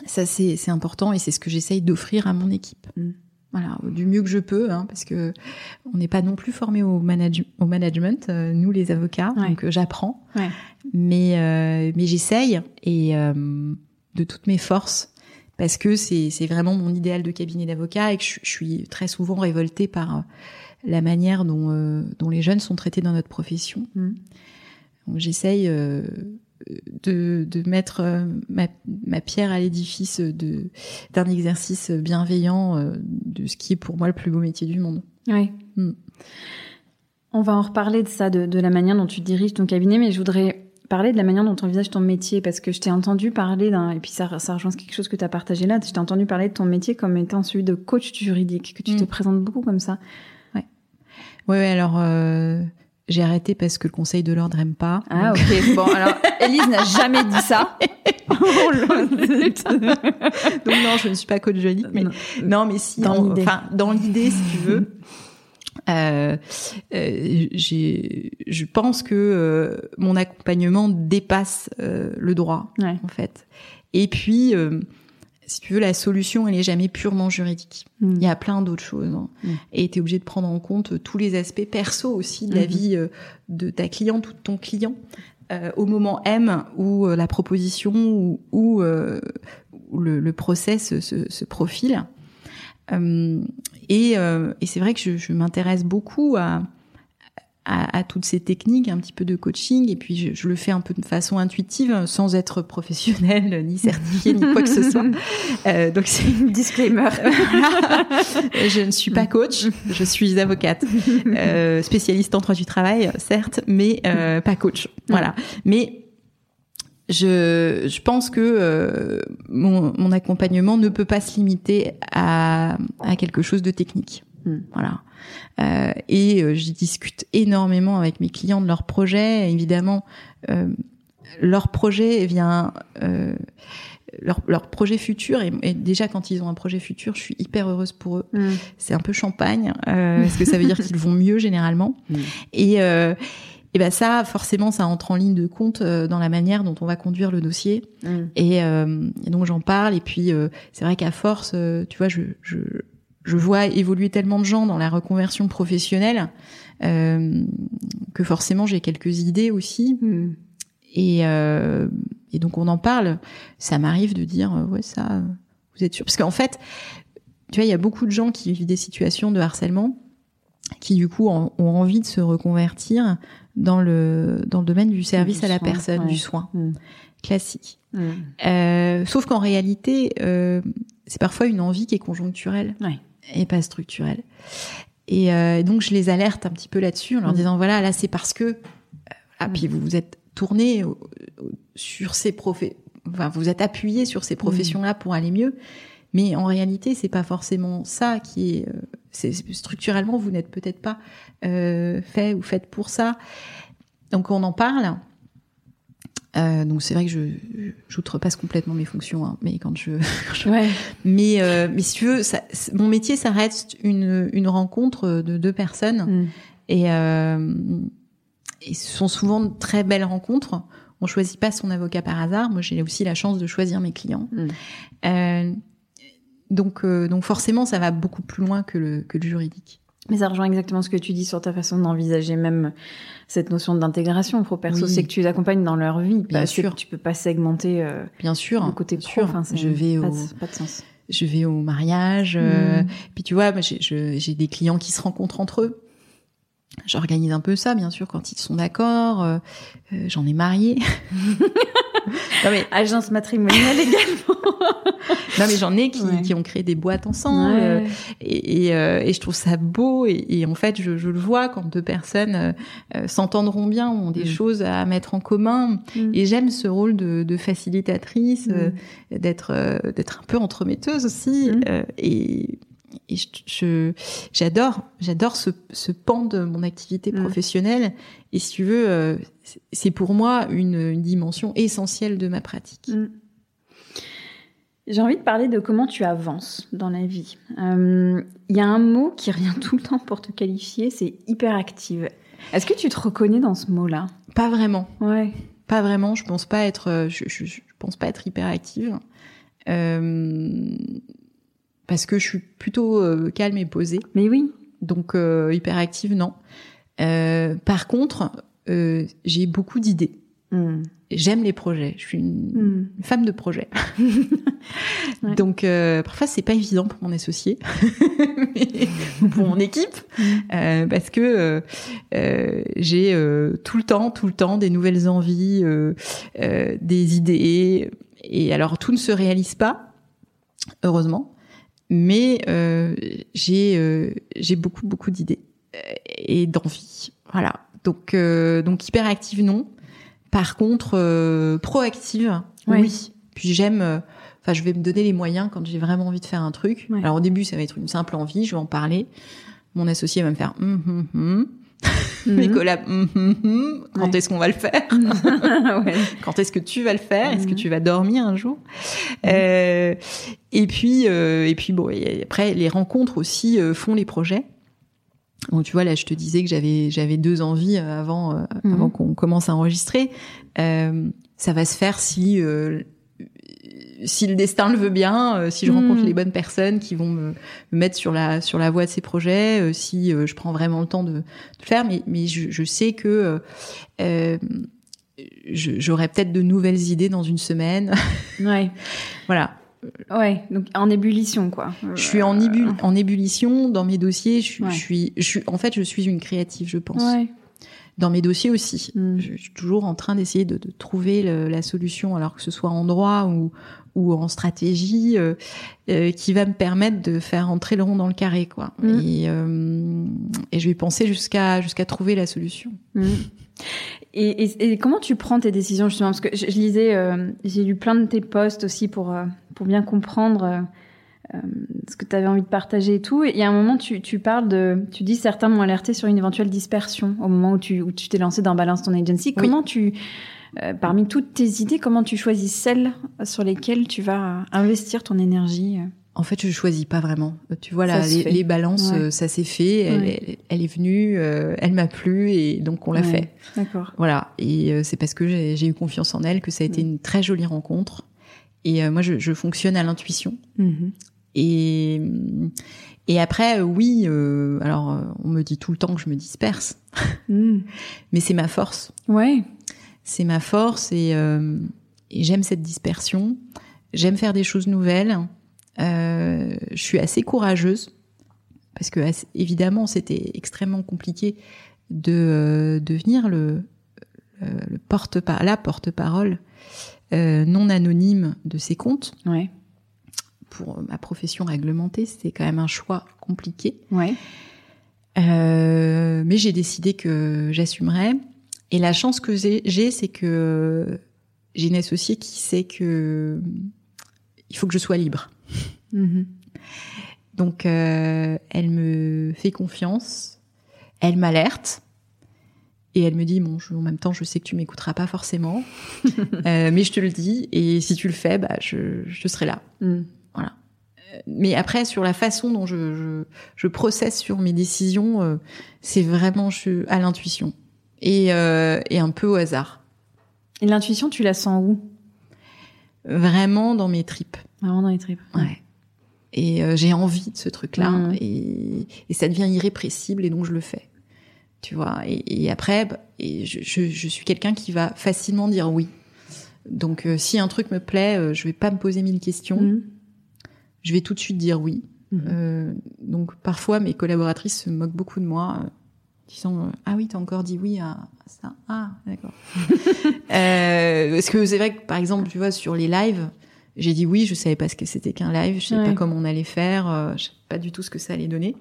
Speaker 2: ça c'est c'est important et c'est ce que j'essaye d'offrir à mon équipe.
Speaker 1: Mm.
Speaker 2: Voilà, du mieux que je peux, hein, parce que on n'est pas non plus formé au, manage au management, euh, nous les avocats,
Speaker 1: Ouais.
Speaker 2: donc euh, j'apprends,
Speaker 1: Ouais.
Speaker 2: mais euh, mais j'essaye et euh, de toutes mes forces parce que c'est c'est vraiment mon idéal de cabinet d'avocat et que je, je suis très souvent révoltée par la manière dont euh, dont les jeunes sont traités dans notre profession.
Speaker 1: Mm.
Speaker 2: Donc j'essaye euh, de, de mettre euh, ma, ma pierre à l'édifice de d'un exercice bienveillant euh, de ce qui est pour moi le plus beau métier du monde.
Speaker 1: Ouais.
Speaker 2: Mm.
Speaker 1: On va en reparler de ça, de, de la manière dont tu diriges ton cabinet, mais je voudrais parler de la manière dont tu envisages ton métier, parce que je t'ai entendu parler d'un, et puis ça, ça rejoint quelque chose que tu as partagé là, je t'ai entendu parler de ton métier comme étant celui de coach juridique, que tu te
Speaker 2: Mm.
Speaker 1: présentes beaucoup comme ça.
Speaker 2: Ouais, ouais alors euh, j'ai arrêté parce que le Conseil de l'ordre aime pas.
Speaker 1: Ah
Speaker 2: Donc,
Speaker 1: ok, *laughs* bon alors, Elise n'a jamais dit ça. *laughs* Oh
Speaker 2: donc non, je ne suis pas coach juridique, mais
Speaker 1: Non.
Speaker 2: non, mais si,
Speaker 1: Dans
Speaker 2: en-
Speaker 1: l'idée.
Speaker 2: enfin dans l'idée, si tu veux. *laughs* Euh, euh, j'ai, je pense que euh, mon accompagnement dépasse le droit.
Speaker 1: Ouais.
Speaker 2: en fait. Et puis, si tu veux, la solution, elle est jamais purement juridique.
Speaker 1: Mm.
Speaker 2: Il y a plein d'autres choses. hein.
Speaker 1: Mm.
Speaker 2: Et tu es obligé de prendre en compte tous les aspects perso aussi de la
Speaker 1: Mhm.
Speaker 2: vie euh, de ta cliente ou de ton client. Euh, au moment M où euh, la proposition ou euh, le, le process se, se, se profile. Euh, et euh, et c'est vrai que je, je m'intéresse beaucoup à, à, à toutes ces techniques, un petit peu de coaching, et puis je, je le fais un peu de façon intuitive, sans être professionnelle, ni certifiée, ni quoi que ce soit. *laughs* Euh, donc c'est *laughs*
Speaker 1: Disclaimer. *laughs*
Speaker 2: voilà. je ne suis pas coach, je suis avocate, euh, spécialiste en droit du travail, certes, mais euh, pas coach. Voilà. Mais je, je pense que euh, mon, mon accompagnement ne peut pas se limiter à, à quelque chose de technique.
Speaker 1: Mm.
Speaker 2: Voilà. Euh, et euh, j'y discute énormément avec mes clients de leurs projets. Évidemment, euh, leur projet vient euh, leur, leur projet futur et, et déjà quand ils ont un projet futur, je suis hyper heureuse pour eux.
Speaker 1: Mm.
Speaker 2: C'est un peu champagne euh, parce que ça veut dire qu'ils vont mieux généralement.
Speaker 1: Mm.
Speaker 2: Et euh, et ben ça, forcément, ça entre en ligne de compte euh, dans la manière dont on va conduire le dossier.
Speaker 1: Mm.
Speaker 2: Et, euh, et donc j'en parle. Et puis euh, c'est vrai qu'à force, euh, tu vois, je, je je vois évoluer tellement de gens dans la reconversion professionnelle euh, que forcément j'ai quelques idées aussi.
Speaker 1: Mm.
Speaker 2: Et, euh, et donc on en parle. Ça m'arrive de dire euh, ouais ça, vous êtes sûr Parce qu'en fait, tu vois, il y a beaucoup de gens qui vivent des situations de harcèlement qui du coup ont envie de se reconvertir dans le dans le domaine du service
Speaker 1: Du
Speaker 2: à la
Speaker 1: soin,
Speaker 2: personne,
Speaker 1: ouais.
Speaker 2: du soin
Speaker 1: Mm.
Speaker 2: classique.
Speaker 1: Mm.
Speaker 2: Euh, sauf qu'en réalité, c'est parfois une envie qui est conjoncturelle
Speaker 1: Ouais.
Speaker 2: Et pas structurelle. Et euh, donc je les alerte un petit peu là-dessus en leur
Speaker 1: Mm.
Speaker 2: disant voilà là c'est parce que euh, ah puis vous vous êtes tourné sur ces profs enfin vous êtes appuyé sur ces professions là pour aller mieux. Mais en réalité c'est pas forcément ça qui est, euh, c'est structurellement vous n'êtes peut-être pas euh, fait ou faites pour ça. Donc on en parle euh, donc c'est vrai que je j'outrepasse complètement mes fonctions hein, mais quand je *laughs*
Speaker 1: Ouais.
Speaker 2: mais euh, mais si tu veux ça, mon métier ça reste une une rencontre de deux personnes
Speaker 1: Mm.
Speaker 2: et, euh, et ce sont souvent de très belles rencontres on choisit pas son avocat par hasard. Moi, j'ai aussi la chance de choisir mes clients.
Speaker 1: Mm.
Speaker 2: Donc, donc forcément, ça va beaucoup plus loin que le, que le juridique.
Speaker 1: Mais ça rejoint exactement ce que tu dis sur ta façon d'envisager même cette notion d'intégration pro perso,
Speaker 2: Oui.
Speaker 1: c'est que tu les accompagnes dans leur vie.
Speaker 2: Bien sûr.
Speaker 1: tu peux pas segmenter euh,
Speaker 2: Bien sûr,
Speaker 1: le côté pro.
Speaker 2: sûr.
Speaker 1: Enfin, c'est-
Speaker 2: je vais
Speaker 1: pas
Speaker 2: au,
Speaker 1: de, pas de sens.
Speaker 2: je vais au mariage. euh,
Speaker 1: Mm.
Speaker 2: Puis tu vois, j'ai des clients qui se rencontrent entre eux. J'organise un peu ça, bien sûr, quand ils sont d'accord. euh, euh, J'en ai marié. *laughs* non mais,
Speaker 1: Agence matrimoniale également. *laughs*
Speaker 2: non mais j'en ai qui,
Speaker 1: Ouais.
Speaker 2: qui ont créé des boîtes ensemble. euh, et, et, et je trouve ça beau. Et, et en fait, je, je le vois quand deux personnes s'entendront bien, ont des
Speaker 1: Mm.
Speaker 2: choses à mettre en commun.
Speaker 1: Mm.
Speaker 2: Et j'aime ce rôle de, de facilitatrice,
Speaker 1: Mm.
Speaker 2: d'être d'être un peu entremetteuse aussi. Et et je- j'adore j'adore ce, ce pan de mon activité
Speaker 1: Mm.
Speaker 2: professionnelle. Et si tu veux, euh, c'est- pour moi une, une dimension essentielle de ma pratique.
Speaker 1: Mm. J'ai envie de parler de comment tu avances dans la vie. Euh, Il y a un mot qui revient *laughs* tout le temps pour te qualifier, c'est hyperactive. Est-ce que tu te reconnais dans ce mot-là?
Speaker 2: Pas vraiment.
Speaker 1: Ouais.
Speaker 2: Pas vraiment. Je pense pas être. euh, Je, je, je pense pas être hyperactive. Euh, parce que je suis plutôt euh, calme et posée.
Speaker 1: Mais oui.
Speaker 2: Donc euh, hyperactive, non. Euh, par contre, euh, j'ai beaucoup d'idées.
Speaker 1: Mm.
Speaker 2: J'aime les projets. Je suis une,
Speaker 1: Mm.
Speaker 2: une femme de projet. *laughs*
Speaker 1: Ouais.
Speaker 2: Donc euh, parfois c'est pas évident pour mon associé, *laughs* mais pour mon équipe,
Speaker 1: Mm.
Speaker 2: euh, parce que j'ai euh, tout le temps, tout le temps des nouvelles envies, euh, euh, des idées. Et alors tout ne se réalise pas, heureusement, mais euh, j'ai euh, j'ai beaucoup beaucoup d'idées euh, et d'envies. Voilà. Donc euh, donc hyperactive non. Par contre euh, proactive
Speaker 1: Ouais.
Speaker 2: oui. Puis j'aime euh, Enfin, je vais me donner les moyens quand j'ai vraiment envie de faire un truc.
Speaker 1: Ouais.
Speaker 2: Alors au début, ça va être une simple envie, je vais en parler. Mon associé va me faire hum, hum, hum.
Speaker 1: Mhm.
Speaker 2: hum, hum. quand
Speaker 1: Ouais.
Speaker 2: est-ce qu'on va le faire *laughs*
Speaker 1: ouais. *laughs*
Speaker 2: Quand est-ce que tu vas le faire? Est-ce que
Speaker 1: Mhm.
Speaker 2: tu vas dormir un jour? Euh, Et puis, euh, et puis bon, et après les rencontres aussi euh, font les projets. Donc tu vois là, je te disais que j'avais j'avais deux envies avant
Speaker 1: Mhm.
Speaker 2: avant qu'on commence à enregistrer. Ça va se faire si si le destin le veut bien, euh, si je rencontre les bonnes personnes qui vont me, me mettre sur la sur la voie de ces projets, euh, si euh, je prends vraiment le temps de, de le faire. Mais mais je, je sais que j'aurai peut-être de nouvelles idées dans une semaine. *laughs*
Speaker 1: Ouais.
Speaker 2: voilà.
Speaker 1: Ouais. Donc en ébullition, quoi.
Speaker 2: Je suis en, en ébullition dans mes dossiers. Je, suis-
Speaker 1: Ouais.
Speaker 2: je suis, je suis, en fait, je suis une créative, je pense.
Speaker 1: Ouais.
Speaker 2: Dans mes dossiers aussi.
Speaker 1: Mm.
Speaker 2: Je, je suis toujours en train d'essayer de, de trouver le- la solution, alors que ce soit en droit ou, ou en stratégie, euh, euh, qui va me permettre de faire entrer le rond dans le carré, quoi.
Speaker 1: Mm.
Speaker 2: Et, euh, et je vais penser jusqu'à jusqu'à trouver la solution.
Speaker 1: Mm. Et, et, et comment tu prends tes décisions justement? Parce que je, je lisais, j'ai lu plein de tes posts aussi pour pour bien comprendre euh, ce que tu avais envie de partager et tout. Et a un moment, tu, tu parles de, tu dis certains m'ont alerté sur une éventuelle dispersion au moment où tu où tu t'es lancé dans Balance ton agency. Comment tu euh, parmi toutes tes idées, comment tu choisis celles sur lesquelles tu vas investir ton énergie euh?
Speaker 2: En fait, je choisis pas vraiment. Tu vois, là, les, balances,
Speaker 1: Ouais.
Speaker 2: euh, ça s'est fait. Elle,
Speaker 1: Ouais.
Speaker 2: elle, elle est venue, euh, elle m'a plu et donc on l'a
Speaker 1: Ouais.
Speaker 2: fait.
Speaker 1: D'accord.
Speaker 2: Voilà. Et c'est parce que j'ai eu confiance en elle que ça a été
Speaker 1: Mm.
Speaker 2: une très jolie rencontre. Et moi, je, je fonctionne à l'intuition.
Speaker 1: Mhm.
Speaker 2: Et et après, euh, oui. euh, alors, euh, on me dit tout le temps que je me disperse, *laughs*
Speaker 1: Mm.
Speaker 2: mais c'est ma force.
Speaker 1: Ouais.
Speaker 2: C'est ma force et, euh, et j'aime cette dispersion. J'aime faire des choses nouvelles. Euh, je suis assez courageuse parce que évidemment c'était extrêmement compliqué de devenir le, le, le porte la porte-parole non anonyme de ces comptes.
Speaker 1: Ouais.
Speaker 2: Pour ma profession réglementée, c'était quand même un choix compliqué.
Speaker 1: Ouais.
Speaker 2: Euh, mais j'ai décidé que j'assumerais. Et la chance que j'ai, c'est que j'ai une associée qui sait que il faut que je sois libre.
Speaker 1: Mhm.
Speaker 2: Donc, euh, elle me fait confiance, elle m'alerte. Et elle me dit, bon, je- en même temps, je sais que tu m'écouteras pas forcément, *laughs* euh, mais je te le dis, et si tu le fais, bah, je, je serai là.
Speaker 1: Mm.
Speaker 2: Mais après, sur la façon dont je, je, je processe sur mes décisions, euh, c'est vraiment je, à l'intuition et, euh, et un peu au hasard.
Speaker 1: Et l'intuition, tu la sens où?
Speaker 2: Vraiment dans mes tripes.
Speaker 1: Vraiment dans les tripes.
Speaker 2: Ouais. Et euh, j'ai envie de ce truc-là
Speaker 1: Mhm.
Speaker 2: et, et ça devient irrépressible et donc je le fais. Tu vois. Et, et après, bah, et je, je, je suis quelqu'un qui va facilement dire oui. Donc euh, si un truc me plaît, euh, je vais pas me poser mille questions.
Speaker 1: Mhm.
Speaker 2: Je vais tout de suite dire oui.
Speaker 1: Mhm.
Speaker 2: Euh, donc parfois mes collaboratrices se moquent beaucoup de moi, euh, disant euh, ah oui t'as encore dit oui à ça ah d'accord. *laughs* euh, parce que c'est vrai que par exemple tu vois sur les lives j'ai dit oui je savais pas ce que c'était qu'un live, je savais
Speaker 1: Ouais.
Speaker 2: pas comment on allait faire, euh, je savais pas du tout ce que ça allait donner.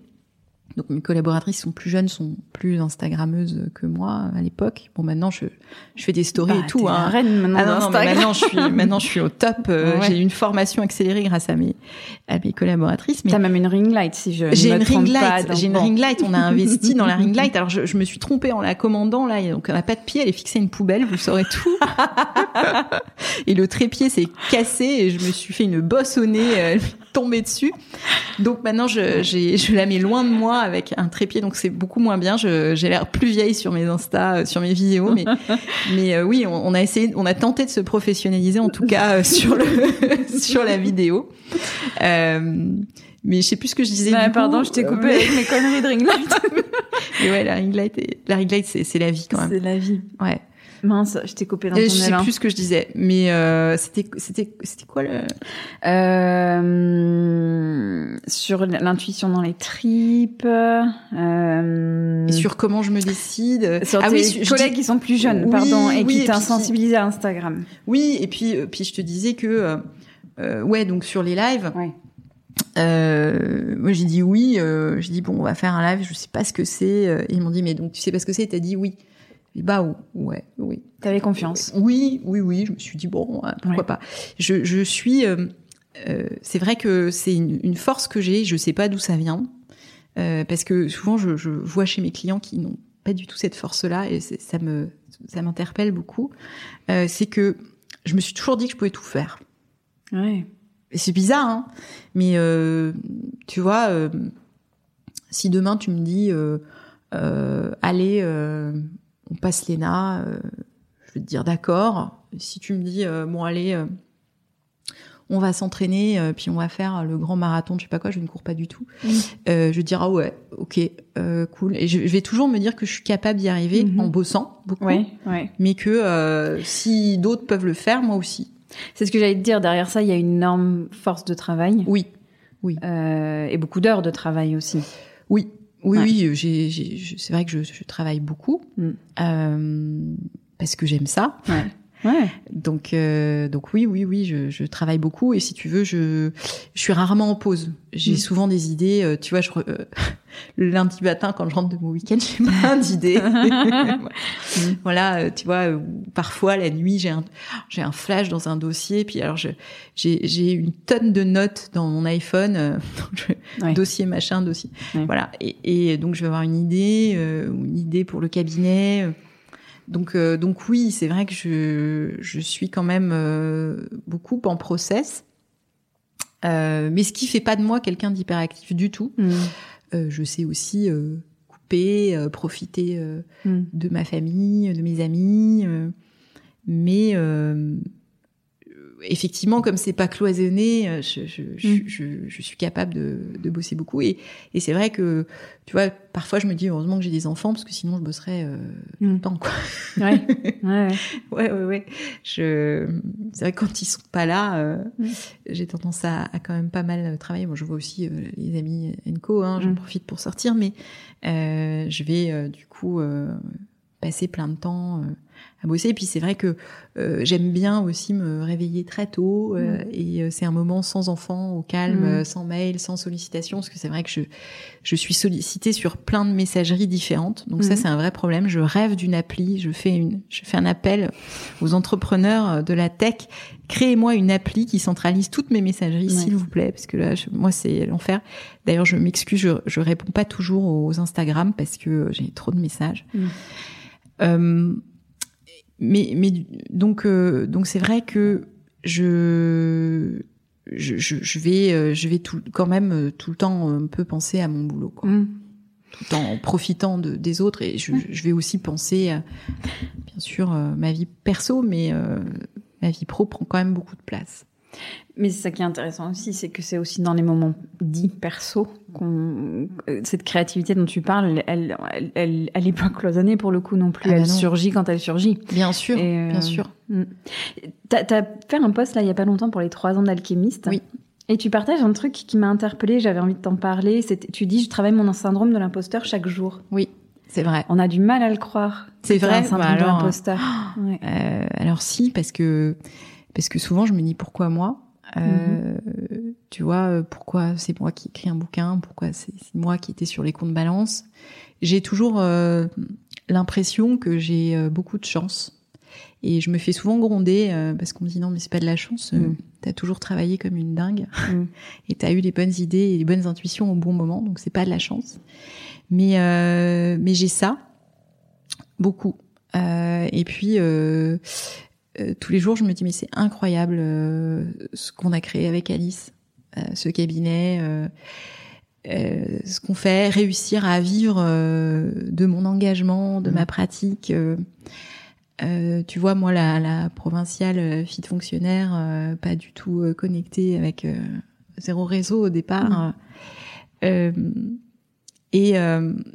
Speaker 2: Donc mes collaboratrices sont plus jeunes, sont plus instagrammeuses que moi à l'époque. Bon maintenant je je fais des stories
Speaker 1: Bah,
Speaker 2: et tout.
Speaker 1: t'es la
Speaker 2: hein.
Speaker 1: reine maintenant
Speaker 2: Ah non, non, maintenant je suis *laughs* maintenant je suis au top. euh,
Speaker 1: Ouais.
Speaker 2: J'ai une formation accélérée grâce à mes à mes collaboratrices. Mais
Speaker 1: T'as même une ring light si je
Speaker 2: j'ai
Speaker 1: ne
Speaker 2: une ring light. J'ai une
Speaker 1: bon.
Speaker 2: ring light. On a investi dans la *laughs* ring light. Alors je, je me suis trompée en la commandant là. et Donc elle n'a pas de pied. Elle est fixée à une poubelle. Vous saurez tout. *laughs* et le trépied s'est cassé et je me suis fait une bosse au nez. Tombée dessus. Donc maintenant je, je la mets loin de moi avec un trépied. Donc c'est beaucoup moins bien. Je, j'ai l'air plus vieille sur mes Insta, euh, sur mes vidéos. Mais *laughs* mais euh, oui, on, on a essayé, on a tenté de se professionnaliser en tout cas euh, sur le *laughs* sur la vidéo. Euh, mais je sais plus ce que je disais. Du coup.
Speaker 1: pardon, je t'ai coupé avec mes conneries de ring light. *laughs*
Speaker 2: mais ouais, la ring light, la ring light, c'est, c'est la vie quand même.
Speaker 1: C'est la vie.
Speaker 2: Ouais.
Speaker 1: Mince, je t'ai coupé dans
Speaker 2: Et
Speaker 1: ton
Speaker 2: je sais plus ce que je disais, mais euh, c'était, c'était, c'était quoi le
Speaker 1: Euh, sur l'intuition dans les tripes. Euh,
Speaker 2: Et sur comment je me décide
Speaker 1: sur
Speaker 2: Ah
Speaker 1: tes
Speaker 2: oui,
Speaker 1: collègues
Speaker 2: dis-
Speaker 1: qui sont plus jeunes,
Speaker 2: Oui,
Speaker 1: pardon, et
Speaker 2: oui,
Speaker 1: qui t'insensibilisent à Instagram.
Speaker 2: Oui, et puis, euh, puis je te disais que, euh, euh, ouais, donc sur les lives,
Speaker 1: Ouais.
Speaker 2: euh, moi j'ai dit oui, euh, j'ai dit bon, on va faire un live, je sais pas ce que c'est, euh, ils m'ont dit mais donc tu sais pas ce que c'est, t'as dit oui. Bah ouais, oui.
Speaker 1: T'avais confiance.
Speaker 2: Oui, oui, oui. Je me suis dit bon, pourquoi
Speaker 1: Ouais.
Speaker 2: pas. Je, je suis. euh, euh, c'est vrai que c'est une, une force que j'ai. Je sais pas d'où ça vient euh, parce que souvent je, je vois chez mes clients qui n'ont pas du tout cette force-là et ça me ça m'interpelle beaucoup. C'est que je me suis toujours dit que je pouvais tout faire.
Speaker 1: Ouais.
Speaker 2: Et c'est bizarre, hein mais tu vois, si demain tu me dis, allez, on passe l'ENA, euh, je vais te dire d'accord. Si tu me dis, euh, bon allez, euh, on va s'entraîner, puis on va faire le grand marathon, je sais pas quoi, je ne cours pas du tout. Je vais te dire, ah ouais, ok, cool. Et je, je vais toujours me dire que je suis capable d'y arriver
Speaker 1: Mhm.
Speaker 2: en bossant beaucoup,
Speaker 1: Ouais, ouais.
Speaker 2: mais que si d'autres peuvent le faire, moi aussi.
Speaker 1: C'est ce que j'allais te dire. Derrière ça, il y a une énorme force de travail
Speaker 2: Oui.
Speaker 1: euh, et beaucoup d'heures de travail aussi.
Speaker 2: Oui, oui,
Speaker 1: Ouais.
Speaker 2: oui. J'ai, j'ai, je- c'est vrai que je, je travaille beaucoup
Speaker 1: Mm.
Speaker 2: euh, parce que j'aime ça.
Speaker 1: Ouais. Ouais.
Speaker 2: Donc, euh, donc oui, oui, oui, je, je travaille beaucoup et si tu veux, je, je suis rarement en pause. J'ai
Speaker 1: Mm.
Speaker 2: souvent des idées. euh, tu vois, je, re- euh, *laughs* le lundi matin quand je rentre de mon week-end, j'ai *laughs* plein d'idées. *laughs* voilà, euh, tu vois. euh, parfois la nuit, j'ai un, j'ai un flash dans un dossier. Puis alors, je, j'ai, j'ai une tonne de notes dans mon iPhone. euh,
Speaker 1: Ouais.
Speaker 2: dossier machin, dossier.
Speaker 1: Ouais.
Speaker 2: Voilà. Et, et donc je vais avoir une idée, euh, une idée pour le cabinet. Donc, euh, donc oui, c'est vrai que je, je suis quand même euh, beaucoup en process. Euh, mais ce qui fait pas de moi quelqu'un d'hyperactif du tout.
Speaker 1: Mm.
Speaker 2: Euh, je sais aussi euh, couper, euh, profiter euh,
Speaker 1: Mm.
Speaker 2: de ma famille, de mes amis. euh, mais euh, effectivement, comme c'est pas cloisonné, euh, je, je, je,
Speaker 1: Mm.
Speaker 2: je, je suis capable de, de bosser beaucoup. Et, et c'est vrai que, tu vois, parfois je me dis heureusement que j'ai des enfants parce que sinon je bosserais euh, tout
Speaker 1: Mm.
Speaker 2: le temps. Quoi.
Speaker 1: Ouais. ouais. *laughs*
Speaker 2: Ouais, ouais, ouais. Je... C'est vrai que quand ils sont pas là, euh,
Speaker 1: Mm.
Speaker 2: j'ai tendance à, à quand même pas mal travailler. Moi, je vois aussi euh, les amis Enco, hein, j'en
Speaker 1: Mm.
Speaker 2: profite pour sortir, mais euh, je vais euh, du coup euh, passer plein de temps euh, à bosser. Et puis c'est vrai que euh, j'aime bien aussi me réveiller très tôt euh, et euh, c'est un moment sans enfants, au calme,
Speaker 1: Mm.
Speaker 2: euh, sans mail, sans sollicitation, parce que c'est vrai que je je suis sollicitée sur plein de messageries différentes. Donc ça
Speaker 1: Mhm.
Speaker 2: c'est un vrai problème. Je rêve d'une appli. Je fais une je fais un appel aux entrepreneurs de la tech. Créez-moi une appli qui centralise toutes mes messageries, s'il vous plaît, parce que là, je- moi, c'est l'enfer. D'ailleurs, je m'excuse, je, je réponds pas toujours aux Instagram parce que j'ai trop de messages.
Speaker 1: Mm.
Speaker 2: Euh, mais, mais donc, euh, donc c'est vrai que je, je, je, je vais, euh, je vais tout, quand même tout le temps un peu penser à mon boulot. Quoi.
Speaker 1: Mm.
Speaker 2: tout en profitant de, des autres. Et je, je vais aussi penser, à, bien sûr, ma vie perso, mais euh, ma vie pro prend quand même beaucoup de place.
Speaker 1: Mais c'est ça qui est intéressant aussi, c'est que c'est aussi dans les moments dits perso qu'on euh, cette créativité dont tu parles, elle, elle, elle, elle est pas cloisonnée pour le coup non plus.
Speaker 2: Ah bah
Speaker 1: elle
Speaker 2: non.
Speaker 1: surgit quand elle surgit.
Speaker 2: Bien sûr,
Speaker 1: euh,
Speaker 2: bien sûr.
Speaker 1: Mm. T'as as fait un post là il y a pas longtemps pour les trois ans d'alchimiste.
Speaker 2: Oui.
Speaker 1: Et tu partages un truc qui m'a interpellée, j'avais envie de t'en parler. Tu dis, je travaille mon syndrome de l'imposteur chaque jour.
Speaker 2: Oui, c'est vrai.
Speaker 1: On a du mal à le croire.
Speaker 2: C'est vrai,
Speaker 1: Un syndrome
Speaker 2: bah
Speaker 1: de
Speaker 2: alors. *gasps*
Speaker 1: Ouais.
Speaker 2: Euh, alors si, parce que parce que souvent je me dis pourquoi moi? Euh, Tu vois, euh, pourquoi c'est moi qui écris un bouquin, pourquoi c'est moi qui étais sur les comptes balance? J'ai toujours euh, l'impression que j'ai euh, beaucoup de chance. Et je me fais souvent gronder euh, parce qu'on me dit non mais c'est pas de la chance, euh,
Speaker 1: Mm.
Speaker 2: t'as toujours travaillé comme une dingue
Speaker 1: Mm. *laughs*
Speaker 2: et t'as eu les bonnes idées et les bonnes intuitions au bon moment, donc c'est pas de la chance. Mais euh, mais j'ai ça beaucoup. Euh, et puis euh, euh, tous les jours je me dis mais c'est incroyable euh, ce qu'on a créé avec Alice, euh, ce cabinet. ce qu'on fait, réussir à vivre de mon engagement, de
Speaker 1: Mm.
Speaker 2: ma pratique. euh, euh, tu vois, moi, la, la provinciale de fonctionnaire, pas du tout connectée avec zéro réseau au départ. Euh, et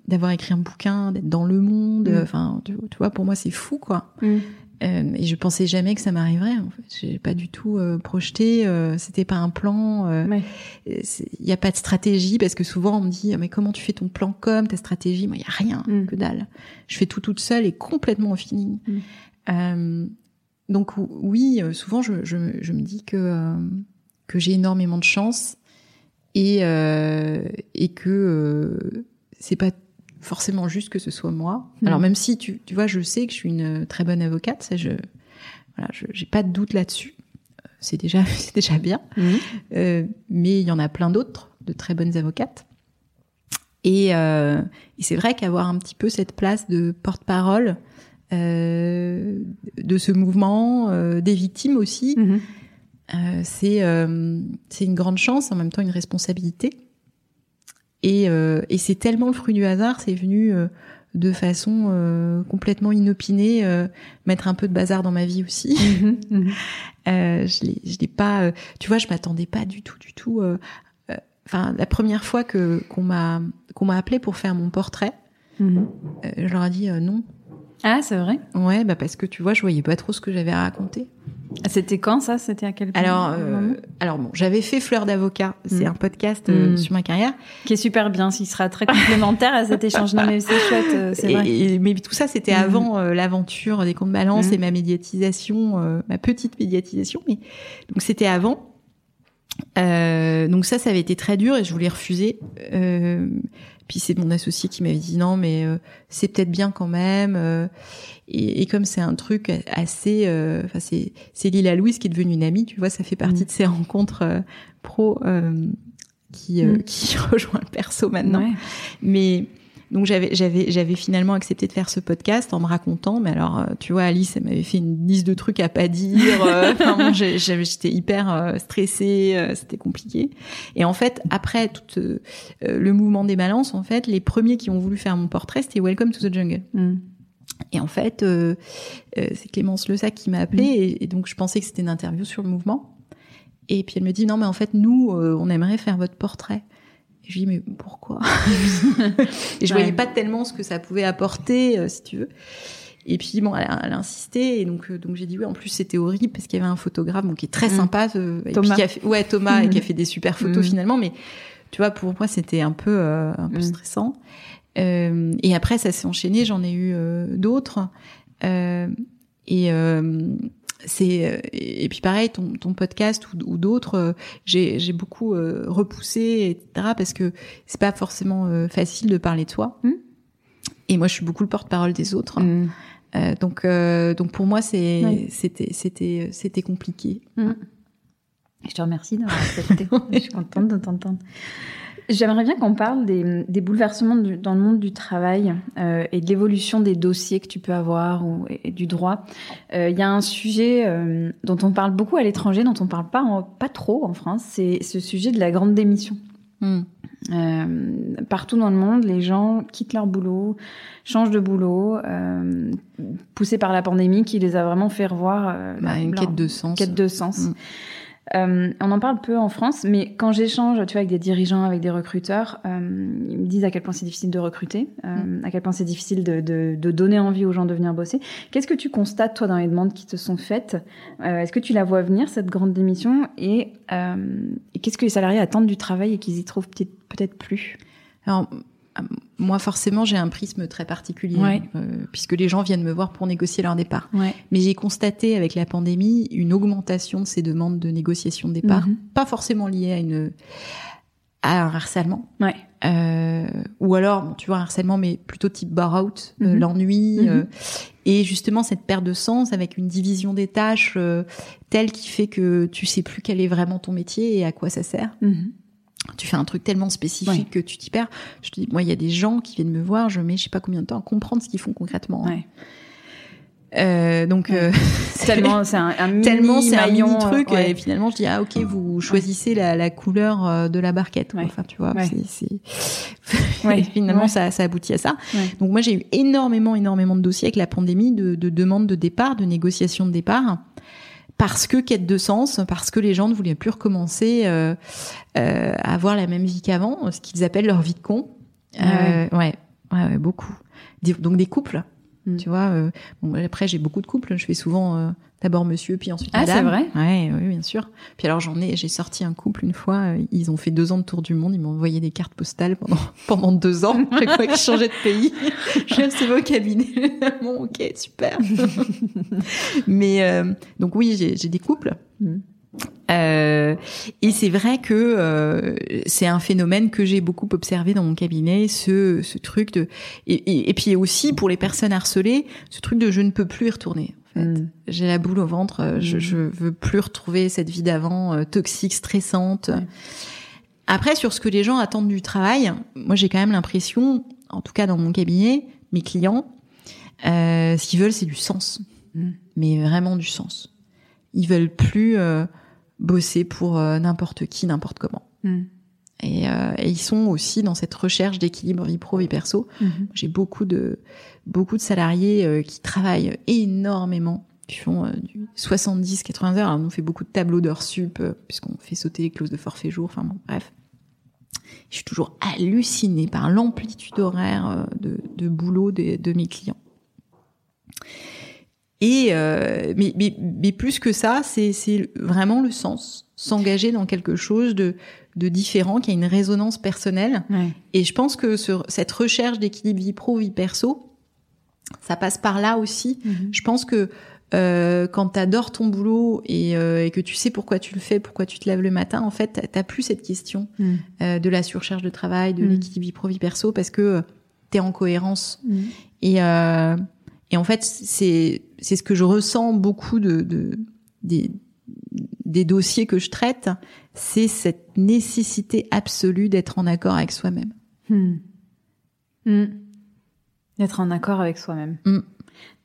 Speaker 2: d'avoir écrit un bouquin, d'être dans le monde,
Speaker 1: Mm.
Speaker 2: enfin, tu, tu vois, pour moi, c'est fou, quoi.
Speaker 1: Mm.
Speaker 2: Euh, et je pensais jamais que ça m'arriverait. En fait, j'ai pas du tout euh, projeté. Euh, C'était pas un plan. euh, il n'y a pas de stratégie parce que souvent on me dit mais comment tu fais ton plan com, ta stratégie? Moi, il y a rien,
Speaker 1: Mm.
Speaker 2: que dalle. Je fais tout toute seule et complètement au feeling.
Speaker 1: Mm.
Speaker 2: Donc ou- oui, souvent je, je, je me dis que que j'ai énormément de chance et euh, et que c'est pas forcément juste que ce soit moi.
Speaker 1: Mm.
Speaker 2: Alors même si tu tu vois, je sais que je suis une très bonne avocate, ça je voilà, je j'ai pas de doute là-dessus. Euh, C'est déjà *laughs* c'est déjà bien.
Speaker 1: Mhm.
Speaker 2: Euh, mais il y en a plein d'autres de très bonnes avocates. Et, euh, et c'est vrai qu'avoir un petit peu cette place de porte-parole euh, de ce mouvement, euh, des victimes aussi,
Speaker 1: Mhm.
Speaker 2: euh, c'est euh, c'est une grande chance, en même temps une responsabilité. Et, euh, et c'est tellement le fruit du hasard, c'est venu euh, de façon euh, complètement inopinée, euh, mettre un peu de bazar dans ma vie aussi. *laughs*
Speaker 1: Mhm. Mhm.
Speaker 2: Euh, je l'ai, je l'ai pas. euh, tu vois, je m'attendais pas du tout, du tout. Enfin, la première fois que qu'on m'a qu'on m'a appelé pour faire mon portrait,
Speaker 1: Mhm.
Speaker 2: je leur ai dit non.
Speaker 1: Ah, c'est vrai?
Speaker 2: Ouais, bah parce que tu vois, je voyais pas trop ce que j'avais à raconter.
Speaker 1: C'était quand ça? C'était à quel point
Speaker 2: Alors, euh, alors bon, j'avais fait Fleur d'avocat. C'est
Speaker 1: Mm.
Speaker 2: un podcast euh,
Speaker 1: Mm.
Speaker 2: sur ma carrière.
Speaker 1: Qui est super bien, s'il sera très complémentaire à cet échange. Non, mais c'est chouette, euh, c'est vrai.
Speaker 2: Et, mais tout ça, c'était
Speaker 1: Mhm.
Speaker 2: avant euh, l'aventure des comptes balance et ma médiatisation, ma petite médiatisation. Mais donc c'était avant. Donc ça, ça avait été très dur et je voulais refuser. Puis c'est mon associé qui m'avait dit non, mais euh, c'est peut-être bien quand même. euh, et, et comme c'est un truc assez, euh, enfin c'est c'est Lila Louise qui est devenue une amie, tu vois, ça fait partie
Speaker 1: Mhm.
Speaker 2: de ces rencontres pro euh, qui euh,
Speaker 1: Mhm.
Speaker 2: qui *laughs* rejoint le perso maintenant.
Speaker 1: Ouais.
Speaker 2: Mais donc j'avais j'avais j'avais finalement accepté de faire ce podcast en me racontant. Mais alors euh, tu vois Alice, elle m'avait fait une liste de trucs à pas dire. euh, *laughs* enfin, bon, j'étais hyper euh, stressée, c'était compliqué. Et en fait après tout le mouvement des balances, en fait les premiers qui ont voulu faire mon portrait c'était Welcome to the Jungle.
Speaker 1: Mhm.
Speaker 2: Et en fait euh, euh, c'est Clémence Lesac qui m'a appelé et, et donc je pensais que c'était une interview sur le mouvement. Et puis elle me dit non mais en fait nous euh, on aimerait faire votre portrait. Et je lui dis mais pourquoi *laughs* Et je
Speaker 1: Ouais.
Speaker 2: voyais pas tellement ce que ça pouvait apporter euh, si tu veux. Et puis bon elle a, elle a insisté et donc euh, donc j'ai dit oui en plus c'était horrible parce qu'il y avait un photographe bon, qui est très
Speaker 1: Mm.
Speaker 2: sympa euh, et
Speaker 1: Thomas.
Speaker 2: puis qui a fait, ouais Thomas et qui a
Speaker 1: Mm.
Speaker 2: fait des super photos
Speaker 1: Mm.
Speaker 2: finalement mais tu vois pour moi c'était un peu euh, un peu stressant. Euh, et après ça s'est enchaîné j'en ai eu euh, d'autres euh, et euh, c'est euh, et puis pareil ton, ton podcast ou, ou d'autres euh, j'ai beaucoup euh, repoussé etc parce que c'est pas forcément facile de parler de soi
Speaker 1: Mm.
Speaker 2: et moi je suis beaucoup le porte-parole des autres. Euh, donc euh, donc pour moi c'est
Speaker 1: Ouais.
Speaker 2: c'était c'était c'était compliqué
Speaker 1: Je te remercie d'avoir accepté. *laughs* Je suis contente de t'entendre. J'aimerais bien qu'on parle des, des bouleversements du- dans le monde du travail euh, et de l'évolution des dossiers que tu peux avoir ou, et du droit. Euh, Il y a un sujet euh, dont on parle beaucoup à l'étranger, dont on parle pas, en- pas trop en France, c'est ce sujet de la grande démission.
Speaker 2: Hmm.
Speaker 1: Euh, partout dans le monde, les gens quittent leur boulot, changent de boulot, euh, poussés par la pandémie qui les a vraiment fait revoir euh,
Speaker 2: Bah, une
Speaker 1: leur
Speaker 2: quête de sens.
Speaker 1: quête de sens.
Speaker 2: Mm.
Speaker 1: Euh, on en parle peu en France, mais quand j'échange, tu vois, avec des dirigeants, avec des recruteurs, euh, ils me disent à quel point c'est difficile de recruter, euh, à quel point c'est difficile de, de, de donner envie aux gens de venir bosser. Qu'est-ce que tu constates toi dans les demandes qui te sont faites? Euh, Est-ce que tu la vois venir cette grande démission? Et, euh, et qu'est-ce que les salariés attendent du travail et qu'ils y trouvent peut-être plus?
Speaker 2: Alors, moi, forcément, j'ai un prisme très particulier,
Speaker 1: Ouais.
Speaker 2: euh, puisque les gens viennent me voir pour négocier leur départ.
Speaker 1: Ouais.
Speaker 2: Mais j'ai constaté avec la pandémie une augmentation de ces demandes de négociation de départ,
Speaker 1: Mhm.
Speaker 2: pas forcément liées à une à un harcèlement,
Speaker 1: Ouais.
Speaker 2: euh, ou alors, bon, tu vois, un harcèlement, mais plutôt type bar-out, euh,
Speaker 1: Mhm.
Speaker 2: l'ennui,
Speaker 1: Mhm.
Speaker 2: euh, et justement cette perte de sens avec une division des tâches telle qui fait que tu sais plus quel est vraiment ton métier et à quoi ça sert. Tu fais un truc tellement spécifique
Speaker 1: Ouais.
Speaker 2: que tu t'y perds. Je te dis, moi, il y a des gens qui viennent me voir, je mets je sais pas combien de temps à comprendre ce qu'ils font concrètement.
Speaker 1: Ouais.
Speaker 2: Euh, donc,
Speaker 1: Ouais.
Speaker 2: euh, *laughs*
Speaker 1: Tellement c'est un, un mini
Speaker 2: tellement c'est un mini truc
Speaker 1: euh,
Speaker 2: et finalement je dis ah ok vous choisissez la, la couleur euh, de la barquette quoi. Enfin tu vois c'est *laughs* finalement ça ça aboutit à ça donc moi j'ai eu énormément énormément de dossiers avec la pandémie de, de demandes de départ de négociations de départ parce que quête de sens parce que les gens ne voulaient plus recommencer euh, euh, à avoir la même vie qu'avant ce qu'ils appellent leur vie de con
Speaker 1: Ah
Speaker 2: Euh, ouais. ouais ouais beaucoup Des- donc des couples
Speaker 1: Mm.
Speaker 2: tu vois euh, bon après j'ai beaucoup de couples je fais souvent d'abord monsieur puis ensuite
Speaker 1: Ah,
Speaker 2: madame.
Speaker 1: c'est vrai?
Speaker 2: Ouais oui bien sûr. Puis alors j'en ai j'ai sorti un couple une fois euh, ils ont fait deux ans de tour du monde ils m'ont envoyé des cartes postales pendant *laughs* pendant deux ans *laughs* chaque fois qu'ils changeaient de pays. Je c'est au cabinet. *laughs* Bon ok super. Mais euh, donc oui j'ai j'ai des couples.
Speaker 1: Mm.
Speaker 2: euh, et c'est vrai que euh, c'est un phénomène que j'ai beaucoup observé dans mon cabinet, ce, ce truc de et, et, et puis aussi pour les personnes harcelées, ce truc de je ne peux plus y retourner. Fait.
Speaker 1: Mm.
Speaker 2: J'ai la boule au ventre, euh, je,
Speaker 1: Mhm.
Speaker 2: je veux plus retrouver cette vie d'avant euh, toxique, stressante. Après, sur ce que les gens attendent du travail, moi j'ai quand même l'impression, en tout cas dans mon cabinet, mes clients, euh, ce qu'ils veulent c'est du sens,
Speaker 1: Mm.
Speaker 2: mais vraiment du sens. Ils veulent plus euh, bosser pour euh, n'importe qui, n'importe comment. Et, euh, et ils sont aussi dans cette recherche d'équilibre vie pro vie perso.
Speaker 1: Mhm.
Speaker 2: J'ai beaucoup de beaucoup de salariés euh, qui travaillent énormément, qui font euh, du 70 80 heures. Alors, on fait beaucoup de tableaux d'heures sup euh, puisqu'on fait sauter les clauses de forfait jour, enfin bon, bref. Je suis toujours hallucinée par l'amplitude horaire euh, de, de boulot de mes clients. Et euh, mais, mais, mais plus que ça, c'est vraiment le sens, s'engager dans quelque chose de de différent qui a une résonance personnelle.
Speaker 1: Ouais.
Speaker 2: Et je pense que ce- cette recherche d'équilibre vie pro vie perso, ça passe par là aussi.
Speaker 1: Mhm.
Speaker 2: Je pense que euh, quand tu adores ton boulot et, euh, et que tu sais pourquoi tu le fais, pourquoi tu te lèves le matin, en fait, t'as plus cette question
Speaker 1: Mm.
Speaker 2: euh, de la surcharge de travail, de
Speaker 1: Mm.
Speaker 2: l'équilibre vie pro vie perso, parce que tu es en cohérence.
Speaker 1: Mm.
Speaker 2: Et, et en fait, c'est c'est ce que je ressens beaucoup de, de des, des dossiers que je traite, c'est cette nécessité absolue d'être en accord avec soi-même.
Speaker 1: Hmm. Hmm. D'être en accord avec soi-même.
Speaker 2: Hmm.